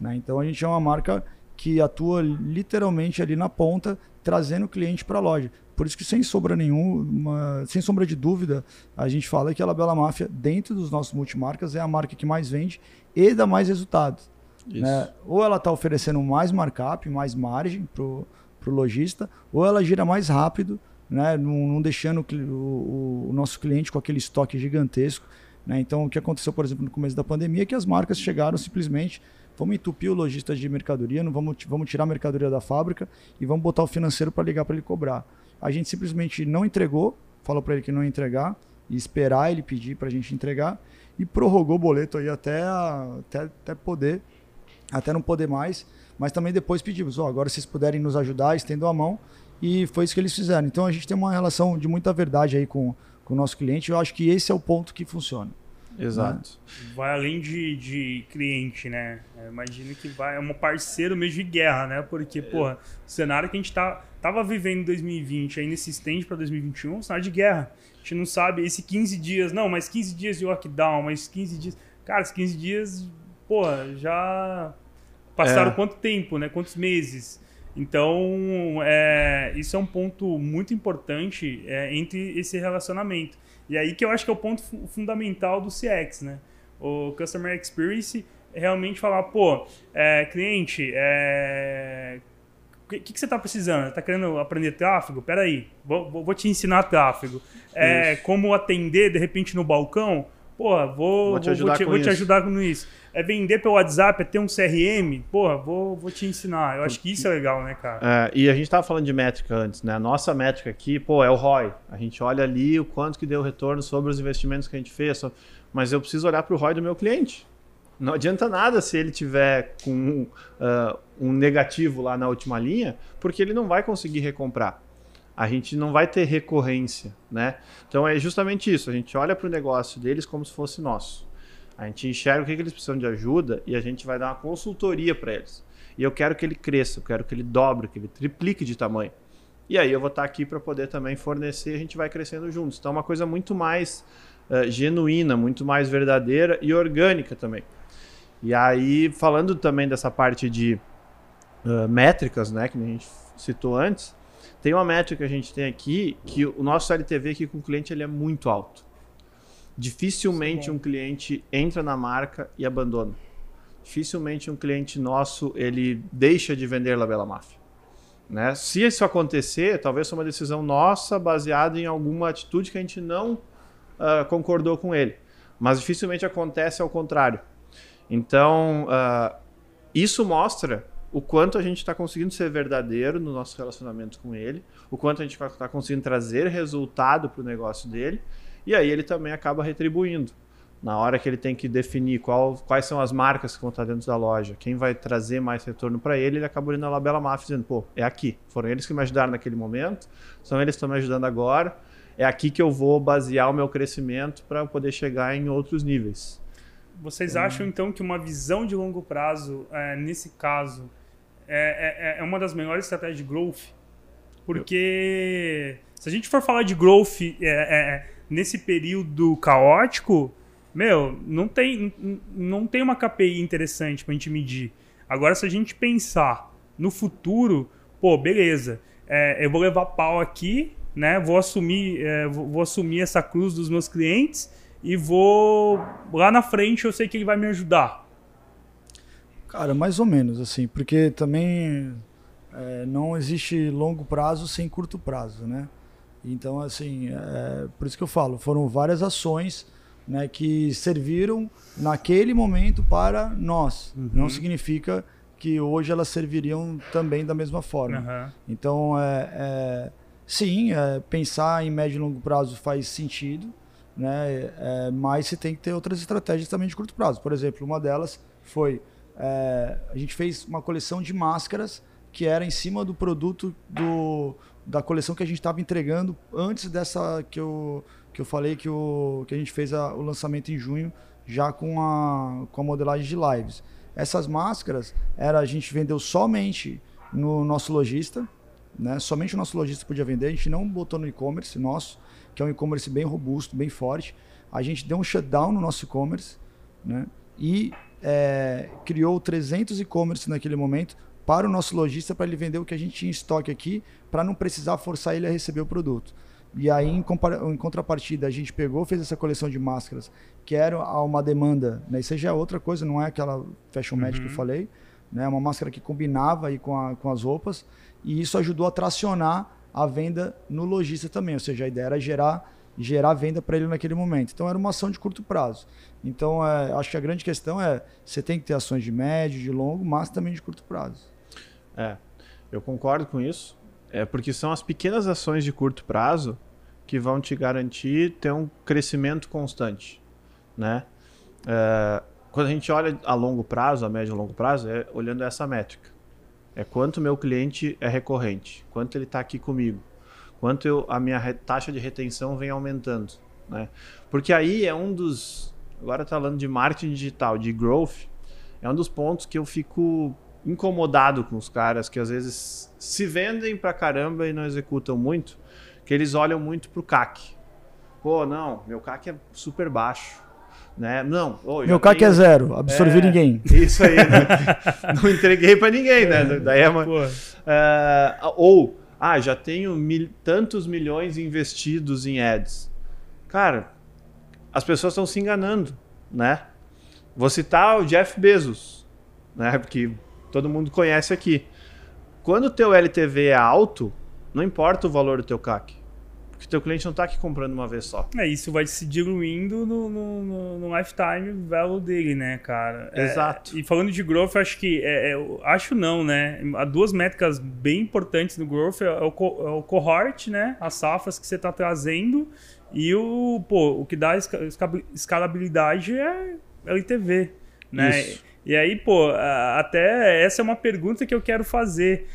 né? Então a gente é uma marca que atua literalmente ali na ponta, trazendo o cliente para a loja. Por isso que sem sombra nenhuma, sem sombra de dúvida, a gente fala que a Labela Máfia, dentro dos nossos multimarcas, é a marca que mais vende e dá mais resultados. Né? Ou ela está oferecendo mais markup, mais margem para o lojista, ou ela gira mais rápido né? não, não deixando o, o, nosso cliente com aquele estoque gigantesco. Né? Então, o que aconteceu, por exemplo, no começo da pandemia é que as marcas chegaram simplesmente, vamos entupir o lojista de mercadoria, não vamos, vamos tirar a mercadoria da fábrica e vamos botar o financeiro para ligar para ele cobrar. A gente simplesmente não entregou, falou para ele que não ia entregar, e esperar ele pedir para a gente entregar, e prorrogou o boleto aí até, até, até poder, até não poder mais, mas também depois pedimos, oh, agora vocês puderem nos ajudar, estendam a mão, e foi isso que eles fizeram. Então a gente tem uma relação de muita verdade aí com, com o nosso cliente. Eu acho que esse é o ponto que funciona. Exato. Né? Vai além de, de cliente, né? Imagino que vai, é um parceiro mesmo de guerra, né? Porque, é. porra, o cenário que a gente tá, tava vivendo em 2020, ainda se estende para 2021, é um cenário de guerra. A gente não sabe, esse 15 dias, não, mas 15 dias de lockdown, mas 15 dias. Cara, esses 15 dias, porra, já passaram é. quanto tempo, né? Quantos meses? Então, é, isso é um ponto muito importante é, entre esse relacionamento. E aí que eu acho que é o ponto fundamental do CX, né? O Customer Experience é realmente falar, pô, é, cliente, é, o que, que, você está precisando? Está querendo aprender tráfego? Peraí, vou, vou te ensinar tráfego. É, como atender, de repente, no balcão? Pô, vou, vou, te, ajudar vou, te, vou te ajudar com isso é vender pelo WhatsApp, é ter um CRM, porra, vou, vou te ensinar. Eu acho que isso é legal, né, cara? É, e a gente tava falando de métrica antes, né? A nossa métrica aqui, pô, é o ROI. A gente olha ali o quanto que deu retorno sobre os investimentos que a gente fez, mas eu preciso olhar para o ROI do meu cliente. Não adianta nada se ele tiver com uh, um negativo lá na última linha, porque ele não vai conseguir recomprar. A gente não vai ter recorrência, né? Então é justamente isso. A gente olha para o negócio deles como se fosse nosso. A gente enxerga o que, que eles precisam de ajuda e a gente vai dar uma consultoria para eles. E eu quero que ele cresça, eu quero que ele dobre, que ele triplique de tamanho. E aí eu vou estar aqui para poder também fornecer, a gente vai crescendo juntos. Então é uma coisa muito mais uh, genuína, muito mais verdadeira e orgânica também. E aí, falando também dessa parte de uh, métricas, né, que a gente citou antes, tem uma métrica que a gente tem aqui que o nosso LTV aqui com o cliente ele é muito alto. Dificilmente um cliente entra na marca e abandona. Dificilmente um cliente nosso ele deixa de vender Labela Máfia. Né? Se isso acontecer, talvez seja uma decisão nossa baseada em alguma atitude que a gente não uh, concordou com ele. Mas dificilmente acontece ao contrário. Então, uh, isso mostra o quanto a gente está conseguindo ser verdadeiro no nosso relacionamento com ele, o quanto a gente está conseguindo trazer resultado para o negócio dele, e aí ele também acaba retribuindo. Na hora que ele tem que definir qual, quais são as marcas que vão estar dentro da loja, quem vai trazer mais retorno para ele, ele acaba indo na Labela Mafia dizendo: pô, é aqui. Foram eles que me ajudaram naquele momento, são eles que estão me ajudando agora, é aqui que eu vou basear o meu crescimento para poder chegar em outros níveis. Vocês uhum. acham então que uma visão de longo prazo, é, nesse caso, é, é, é, uma das melhores estratégias de growth? Porque se a gente for falar de growth é, é, nesse período caótico, meu, não tem, não tem uma KPI interessante pra gente medir. Agora, se a gente pensar no futuro, pô, beleza, é, eu vou levar pau aqui, né? Vou assumir, é, vou, vou, assumir essa cruz dos meus clientes e vou lá na frente eu sei que ele vai me ajudar. Cara, mais ou menos assim, porque também é, não existe longo prazo sem curto prazo, né? Então, assim, é, por isso que eu falo, foram várias ações né, que serviram naquele momento para nós. Uhum. Não significa que hoje elas serviriam também da mesma forma. Uhum. Então, é, é sim, é, pensar em médio e longo prazo faz sentido, né, é, mas você tem que ter outras estratégias também de curto prazo. Por exemplo, uma delas foi é, a gente fez uma coleção de máscaras que era em cima do produto do, da coleção que a gente estava entregando antes dessa que eu que eu falei que, o, que a gente fez a, o lançamento em junho já com a, com a modelagem de lives. Essas máscaras era a gente vendeu somente no nosso lojista, né? Somente o nosso lojista podia vender, a gente não botou no e-commerce nosso, que é um e-commerce bem robusto, bem forte. A gente deu um shutdown no nosso e-commerce, né? E é, criou 300 e-commerce naquele momento para o nosso lojista para ele vender o que a gente tinha em estoque aqui, para não precisar forçar ele a receber o produto. E aí, em, em, contrapartida, a gente pegou, fez essa coleção de máscaras, que era uma demanda, né? Isso já é outra coisa, não é aquela fashion match uhum. que eu uhum. falei, né? Uma máscara que combinava aí com, a, com as roupas, e isso ajudou a tracionar a venda no lojista também, ou seja, a ideia era gerar gerar venda para ele naquele momento. Então era uma ação de curto prazo. Então é, acho que a grande questão é você tem que ter ações de médio, de longo, mas também de curto prazo. É, eu concordo com isso. É porque são as pequenas ações de curto prazo que vão te garantir ter um crescimento constante, né? É, quando a gente olha a longo prazo, a médio e longo prazo, é olhando essa métrica. É quanto meu cliente é recorrente, quanto ele está aqui comigo, quanto eu, a minha taxa de retenção vem aumentando, né? Porque aí é um dos, agora tá falando de marketing digital, de growth, é um dos pontos que eu fico incomodado com os caras que às vezes se vendem pra caramba e não executam muito, que eles olham muito pro CAC. Pô, não, meu CAC é super baixo. Né? Não, oh, meu CAC tenho... é zero, absorvi é, ninguém. Isso aí, né? não entreguei para ninguém, né? É. Daí é uma, uh, ou, ah, já tenho mil, tantos milhões investidos em ads. Cara, as pessoas estão se enganando, né? Vou citar o Jeff Bezos, né? Porque todo mundo conhece aqui. Quando o teu LTV é alto, não importa o valor do teu CAC. Porque teu cliente não está aqui comprando uma vez só. É, isso vai se diluindo no, no, no lifetime value dele, né, cara? É, Exato. É, e falando de growth, acho que. É, é, acho não, né? Há duas métricas bem importantes no growth: é o, é o cohort, né? As safras que você está trazendo. E o, pô, o que dá escalabilidade é LTV. né? Isso. E aí, pô, até essa é uma pergunta que eu quero fazer.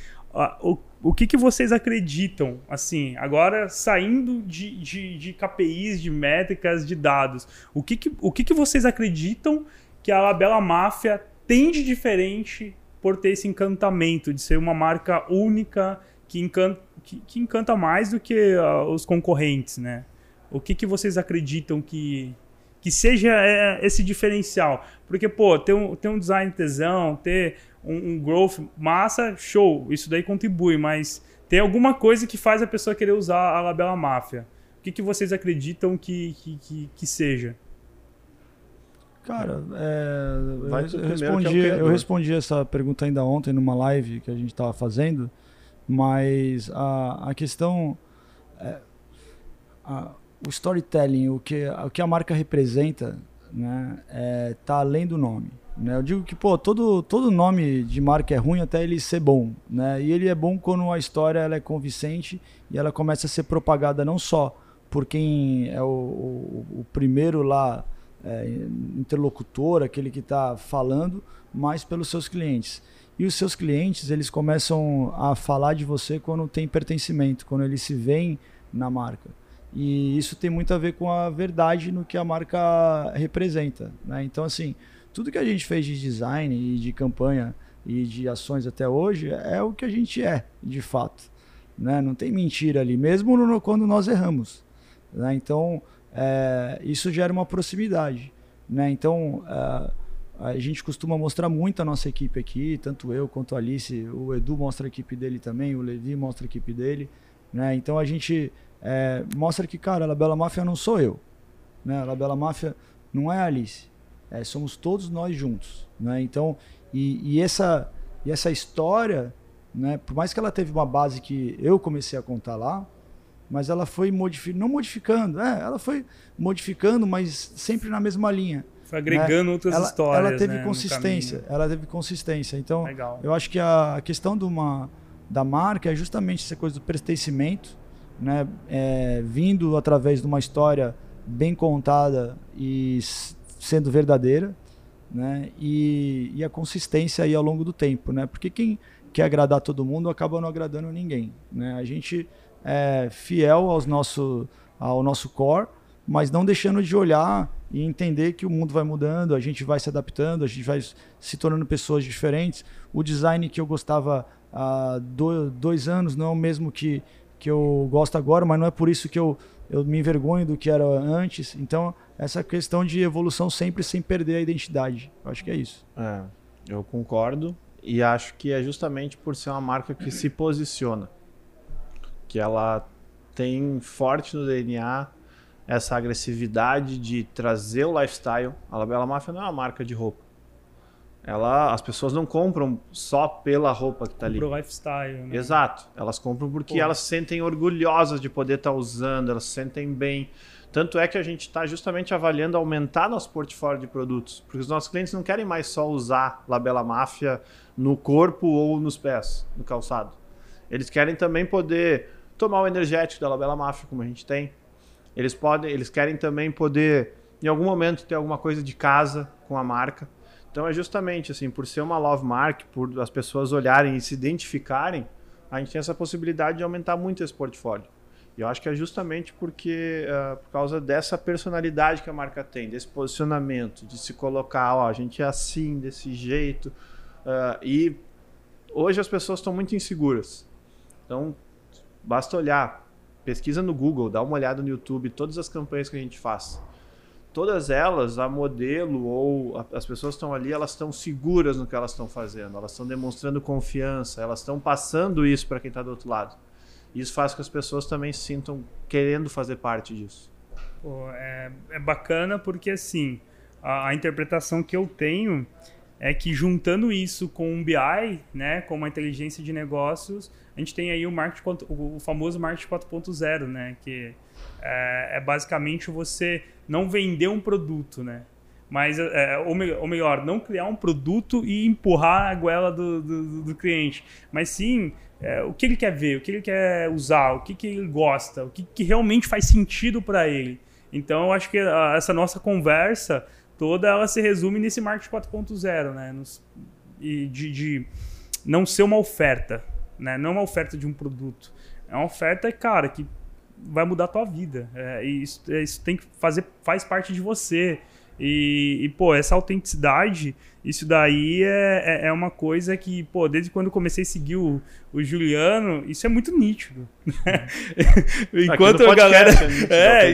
O, o que, que vocês acreditam, assim, agora saindo de, de, de KPIs, de métricas, de dados, o que, que, o que, que vocês acreditam que a Labela Máfia tem de diferente por ter esse encantamento de ser uma marca única que encanta, que, que encanta mais do que uh, os concorrentes, né? O que, que vocês acreditam que, que seja é, esse diferencial. Porque, pô, ter um, ter um design tesão, ter um, um, growth massa, show, isso daí contribui, mas tem alguma coisa que faz a pessoa querer usar a Labela Máfia. O que, que vocês acreditam que, que, que, que seja? Cara, é, eu, respondi, é eu respondi essa pergunta ainda ontem numa live que a gente estava fazendo, mas a, a questão. É, a, o storytelling, o que, o que a marca representa, né, é, tá além do nome. Né? Eu digo que, pô, todo, todo nome de marca é ruim até ele ser bom, né? E ele é bom quando a história ela é convincente e ela começa a ser propagada não só por quem é o, o, o primeiro lá é, interlocutor, aquele que está falando, mas pelos seus clientes. E os seus clientes, eles começam a falar de você quando tem pertencimento, quando eles se veem na marca. E isso tem muito a ver com a verdade no que a marca representa. Né? Então, assim, tudo que a gente fez de design e de campanha e de ações até hoje é o que a gente é, de fato. Né? Não tem mentira ali, mesmo no, quando nós erramos. Né? Então, é, isso gera uma proximidade. Né? Então, é, a gente costuma mostrar muito a nossa equipe aqui, tanto eu quanto a Alice. O Edu mostra a equipe dele também, o Levi mostra a equipe dele. Né? Então, a gente é, mostra que, cara, a Labela Máfia não sou eu. Né? A Labela Máfia não é a Alice. É, somos todos nós juntos. Né? Então, e, e, essa, e essa história, né, por mais que ela teve uma base que eu comecei a contar lá, mas ela foi modificando, não modificando, é, ela foi modificando, mas sempre na mesma linha. Foi agregando né? outras ela, histórias. Ela teve né, consistência, ela teve consistência. Então, Legal. eu acho que a questão de uma, da marca é justamente essa coisa do pertencimento, né? É, vindo através de uma história bem contada e sendo verdadeira, né? E, e, a consistência aí ao longo do tempo, né? Porque quem quer agradar todo mundo acaba não agradando ninguém, né? A gente é, fiel aos nosso, ao nosso core, mas não deixando de olhar e entender que o mundo vai mudando, a gente vai se adaptando, a gente vai se tornando pessoas diferentes. O design que eu gostava há dois anos não é o mesmo que, que eu gosto agora, mas não é por isso que eu, eu me envergonho do que era antes. Então, essa questão de evolução sempre sem perder a identidade. Eu acho que é isso. É, eu concordo e acho que é justamente por ser uma marca que se posiciona que ela tem forte no DNA essa agressividade de trazer o lifestyle. A Labela Máfia não é uma marca de roupa. Ela, as pessoas não compram só pela roupa que está ali. Compram lifestyle, né? Exato. Elas compram porque Pô. elas se sentem orgulhosas de poder estar tá usando, elas se sentem bem. Tanto é que a gente está justamente avaliando aumentar nosso portfólio de produtos, porque os nossos clientes não querem mais só usar Labela Máfia no corpo ou nos pés, no calçado. Eles querem também poder tomar o energético da Labela Máfia, como a gente tem. Eles podem, eles querem também poder, em algum momento, ter alguma coisa de casa com a marca. Então é justamente assim, por ser uma love mark, por as pessoas olharem e se identificarem, a gente tem essa possibilidade de aumentar muito esse portfólio. Eu acho que é justamente porque, uh, por causa dessa personalidade que a marca tem, desse posicionamento, de se colocar, ó, a gente é assim, desse jeito. Uh, e hoje as pessoas estão muito inseguras. Então, Basta olhar, pesquisa no Google, dá uma olhada no YouTube, todas as campanhas que a gente faz. Todas elas, a modelo ou a, as pessoas estão ali, elas estão seguras no que elas estão fazendo, elas estão demonstrando confiança, elas estão passando isso para quem está do outro lado. Isso faz com que as pessoas também se sintam querendo fazer parte disso. Pô, é, é bacana porque assim, a, a interpretação que eu tenho é que juntando isso com um BI, né, com uma inteligência de negócios, a gente tem aí o, marketing, o famoso marketing 4.0, né, que é, é, basicamente você não vender um produto, né, mas é, ou, ou, melhor, não criar um produto e empurrar a goela do, do, do cliente, mas sim é, o que ele quer ver, o que ele quer usar, o que, que ele gosta, o que, que realmente faz sentido para ele. Então, eu acho que essa nossa conversa toda, ela se resume nesse marketing 4.0, né? Nos, e de, de não ser uma oferta, né? Não uma oferta de um produto. É uma oferta, cara, que vai mudar a tua vida. É, isso, é, isso tem que fazer, faz parte de você. E, e, pô, essa autenticidade, isso daí é, é, é, uma coisa que, pô, desde quando eu comecei a seguir o, o Juliano, isso é muito nítido. enquanto a galera. É,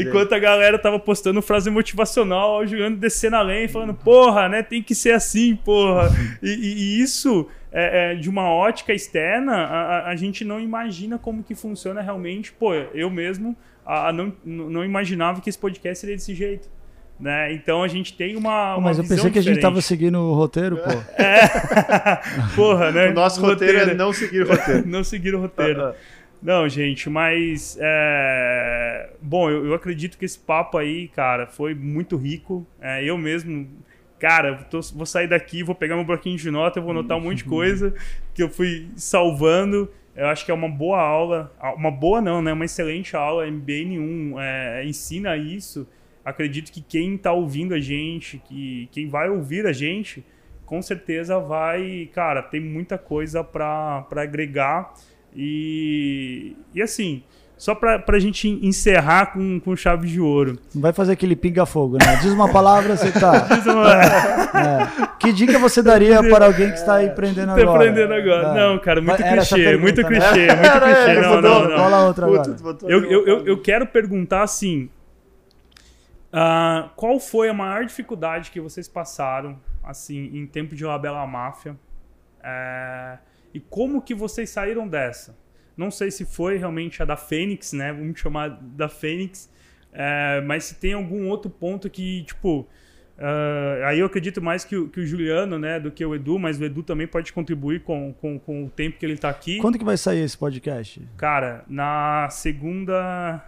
enquanto a galera tava postando frase motivacional, o Juliano descendo a lenha falando, porra, né? Tem que ser assim, porra. e, e, e isso. É, é, de uma ótica externa, a, a, gente não imagina como que funciona realmente. Pô, eu mesmo a, a não, não imaginava que esse podcast seria desse jeito. Né? Então a gente tem uma. uma mas eu pensei que a gente estava seguindo o roteiro, pô. É. Porra, né? O nosso roteiro, roteiro é não seguir o roteiro. não seguir o roteiro. não, gente, mas. É... Bom, eu, eu, acredito que esse papo aí, cara, foi muito rico. É, eu mesmo. Cara, tô, vou sair daqui, vou pegar meu bloquinho de nota, eu vou anotar um monte de coisa que eu fui salvando. Eu acho que é uma boa aula. Uma boa não, né? Uma excelente aula. MBA nenhum é, ensina isso acredito que quem está ouvindo a gente, que quem vai ouvir a gente, com certeza vai, cara, tem muita coisa para agregar. E, e assim, só para a gente encerrar com, com chave de ouro. Não vai fazer aquele pinga-fogo, né? Diz uma palavra, você tá. é. Que dica você daria para alguém que está empreendendo agora? Está empreendendo agora. É. Não, cara, muito Era clichê, pergunta, muito né? clichê, muito clichê. Não, não, não. Fala outra agora. Eu, eu, eu, eu quero perguntar assim, Uh, qual foi a maior dificuldade que vocês passaram, assim, em tempo de Labela Máfia? Uh, e como que vocês saíram dessa? Não sei se foi realmente a da Fênix, né? Vamos chamar da Fênix. Uh, mas se tem algum outro ponto que, tipo... Uh, aí eu acredito mais que o, que o, Juliano, né, do que o Edu, mas o Edu também pode contribuir com, com, com o tempo que ele está aqui. Quando que vai sair esse podcast? Cara, na segunda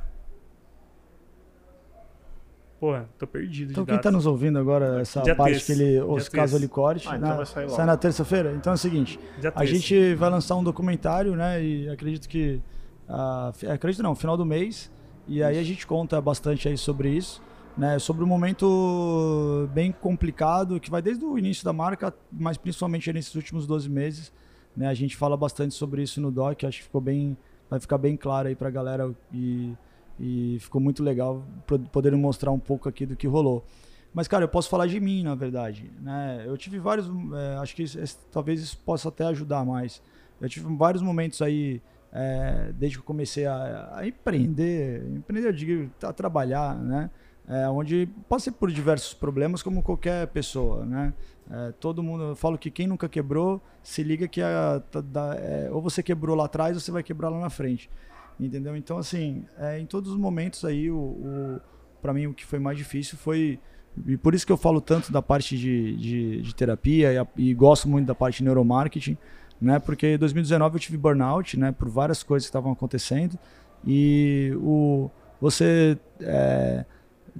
Pô, tô perdido Então quem tá nos ouvindo agora, essa Dia parte que ele, os casos ele corte, ah, então né? sai, sai, na terça-feira. Então é o seguinte, a gente vai lançar um documentário, né? E acredito que, uh, acredito não, final do mês. E aí a gente conta bastante aí sobre isso, né? Sobre um momento bem complicado que vai desde o início da marca, mas principalmente nesses últimos 12 meses, né? A gente fala bastante sobre isso no doc, acho que ficou bem, vai ficar bem claro aí pra galera e e ficou muito legal poder mostrar um pouco aqui do que rolou. Mas, cara, eu posso falar de mim, na verdade. Né? Eu tive vários. É, acho que talvez isso possa até ajudar mais. Eu tive vários momentos aí, é, desde que eu comecei a, a empreender, empreender, eu digo, a trabalhar, né? É, onde passei por diversos problemas, como qualquer pessoa, né? Todo mundo, eu falo que quem nunca quebrou, se liga que a, tá, ou você quebrou lá atrás ou você vai quebrar lá na frente. Entendeu? Então, assim, é, em todos os momentos aí, o, o para mim, o que foi mais difícil foi. E por isso que eu falo tanto da parte de, de, de terapia e, e, gosto muito da parte de neuromarketing, né? Porque em 2019 eu tive burnout, né? Por várias coisas que estavam acontecendo. E o, você é,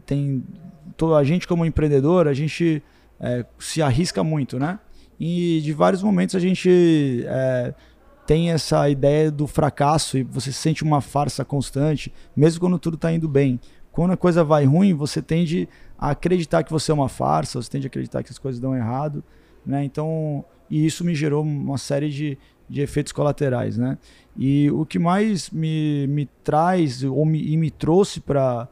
tem. A gente, como empreendedor, a gente é, se arrisca muito, né? E de vários momentos a gente. É, tem essa ideia do fracasso e você sente uma farsa constante, mesmo quando tudo está indo bem. Quando a coisa vai ruim, você tende a acreditar que você é uma farsa, você tende a acreditar que as coisas dão errado, né? Então, e isso me gerou uma série de, de efeitos colaterais, né? E o que mais me, me traz ou me, e me trouxe para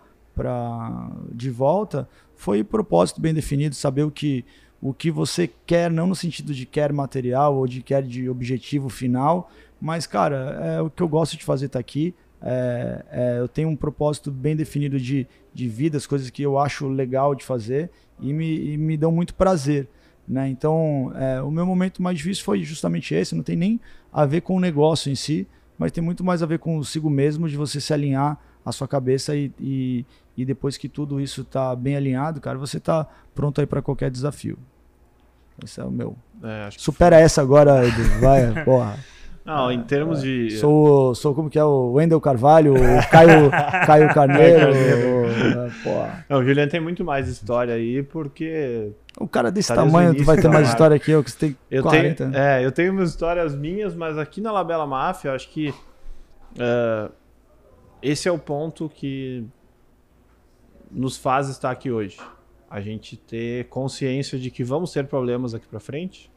de volta foi propósito bem definido, saber o que o que você quer, não no sentido de quer material ou de quer de objetivo final, mas, cara, é o que eu gosto de fazer tá aqui. É, é, eu tenho um propósito bem definido de, de vida, as coisas que eu acho legal de fazer e me, e me dão muito prazer. Né? Então, é, o meu momento mais difícil foi justamente esse. Não tem nem a ver com o negócio em si, mas tem muito mais a ver consigo mesmo, de você se alinhar a sua cabeça e, e, e depois que tudo isso está bem alinhado, cara, você está pronto aí para qualquer desafio. Esse é o meu. É, Supera essa agora, Edu. Vai, porra. Não, em termos é, de. Sou, sou como que é o Wendel Carvalho, o Caio, Caio Carneiro. o, é, Não, o Juliano tem muito mais história aí, porque. O cara desse tá tamanho vai ter mais história que eu, que você tem eu 40. Tenho, é, eu tenho umas histórias minhas, mas aqui na Labela Máfia, eu acho que. Uh, esse é o ponto que nos faz estar aqui hoje a gente ter consciência de que vamos ter problemas aqui para frente,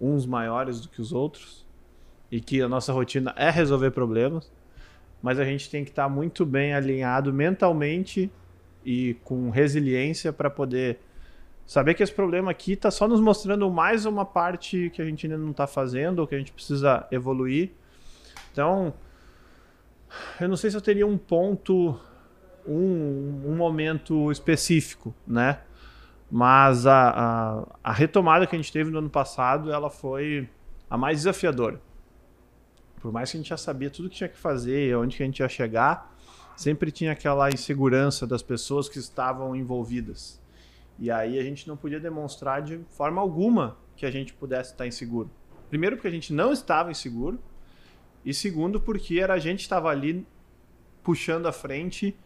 uns maiores do que os outros, e que a nossa rotina é resolver problemas, mas a gente tem que estar tá muito bem alinhado mentalmente e com resiliência para poder saber que esse problema aqui está só nos mostrando mais uma parte que a gente ainda não está fazendo ou que a gente precisa evoluir. Então, eu não sei se eu teria um ponto, um, um momento específico, né? Mas a, a, a, retomada que a gente teve no ano passado, ela foi a mais desafiadora. Por mais que a gente já sabia tudo que tinha que fazer, onde que a gente ia chegar, sempre tinha aquela insegurança das pessoas que estavam envolvidas. E aí a gente não podia demonstrar de forma alguma que a gente pudesse estar inseguro. Primeiro porque a gente não estava inseguro, e segundo porque era a gente estava ali puxando a frente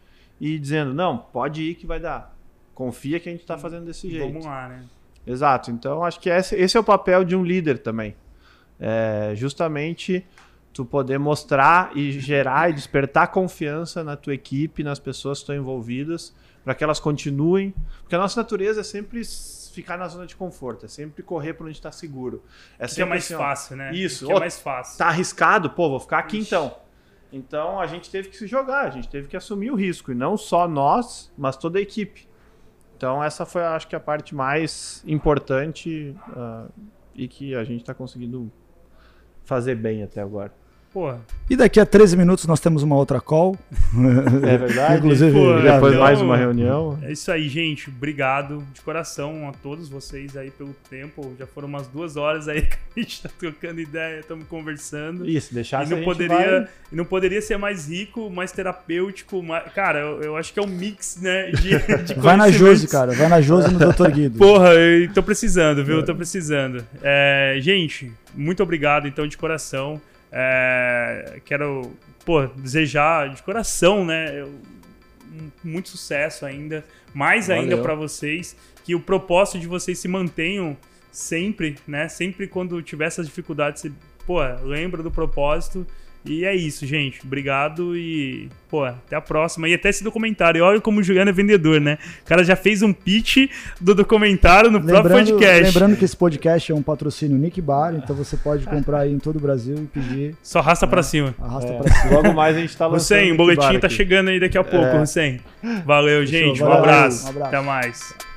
e dizendo, não, pode ir que vai dar. Confia que a gente está fazendo desse jeito. Vamos lá, né? Exato. Então acho que esse, esse é o papel de um líder também. É justamente tu poder mostrar e gerar e despertar confiança na tua equipe, nas pessoas que estão envolvidas, para que elas continuem. Porque a nossa natureza é sempre ficar na zona de conforto, é sempre correr para onde está seguro. É, que é mais assim, fácil, né? Isso. Que é mais fácil. Tá arriscado, pô, vou ficar aqui Ixi. então. Então a gente teve que se jogar, a gente teve que assumir o risco. E não só nós, mas toda a equipe. Então essa foi, acho que, a parte mais importante uh, e que a gente está conseguindo fazer bem até agora. Porra. E daqui a 13 minutos nós temos uma outra call. É verdade. Inclusive, Pô, depois então, mais uma reunião. É isso aí, gente. Obrigado de coração a todos vocês aí pelo tempo. Já foram umas duas horas aí que a gente tá trocando ideia, estamos conversando. Isso, deixar e não poderia vai... Não poderia ser mais rico, mais terapêutico. Mais... Cara, eu, eu, acho que é um mix, né? De, de vai na Josi, cara. Vai na Josi no Dr. Guido. Porra, eu tô precisando, viu? É. Tô precisando. É, gente, muito obrigado, então, de coração. É, quero pô, desejar de coração, né? Muito sucesso ainda, mais Valeu. ainda para vocês, que o propósito de vocês se mantenham sempre, né? Sempre quando tiver essas dificuldades, você, pô, lembra do propósito e é isso, gente. Obrigado e, pô, até a próxima. E até esse documentário. Olha como o Juliano é vendedor, né? O cara já fez um pitch do documentário no lembrando, próprio podcast. Lembrando que esse podcast é um patrocínio Nick Bar, então você pode comprar aí em todo o Brasil e pedir. Só arrasta né? pra cima. Arrasta é. pra cima. Logo mais a gente tá lançando. Hussein, o boletim tá chegando aí daqui a pouco, é. Valeu, gente. Valeu. Um, abraço. um abraço. Até mais.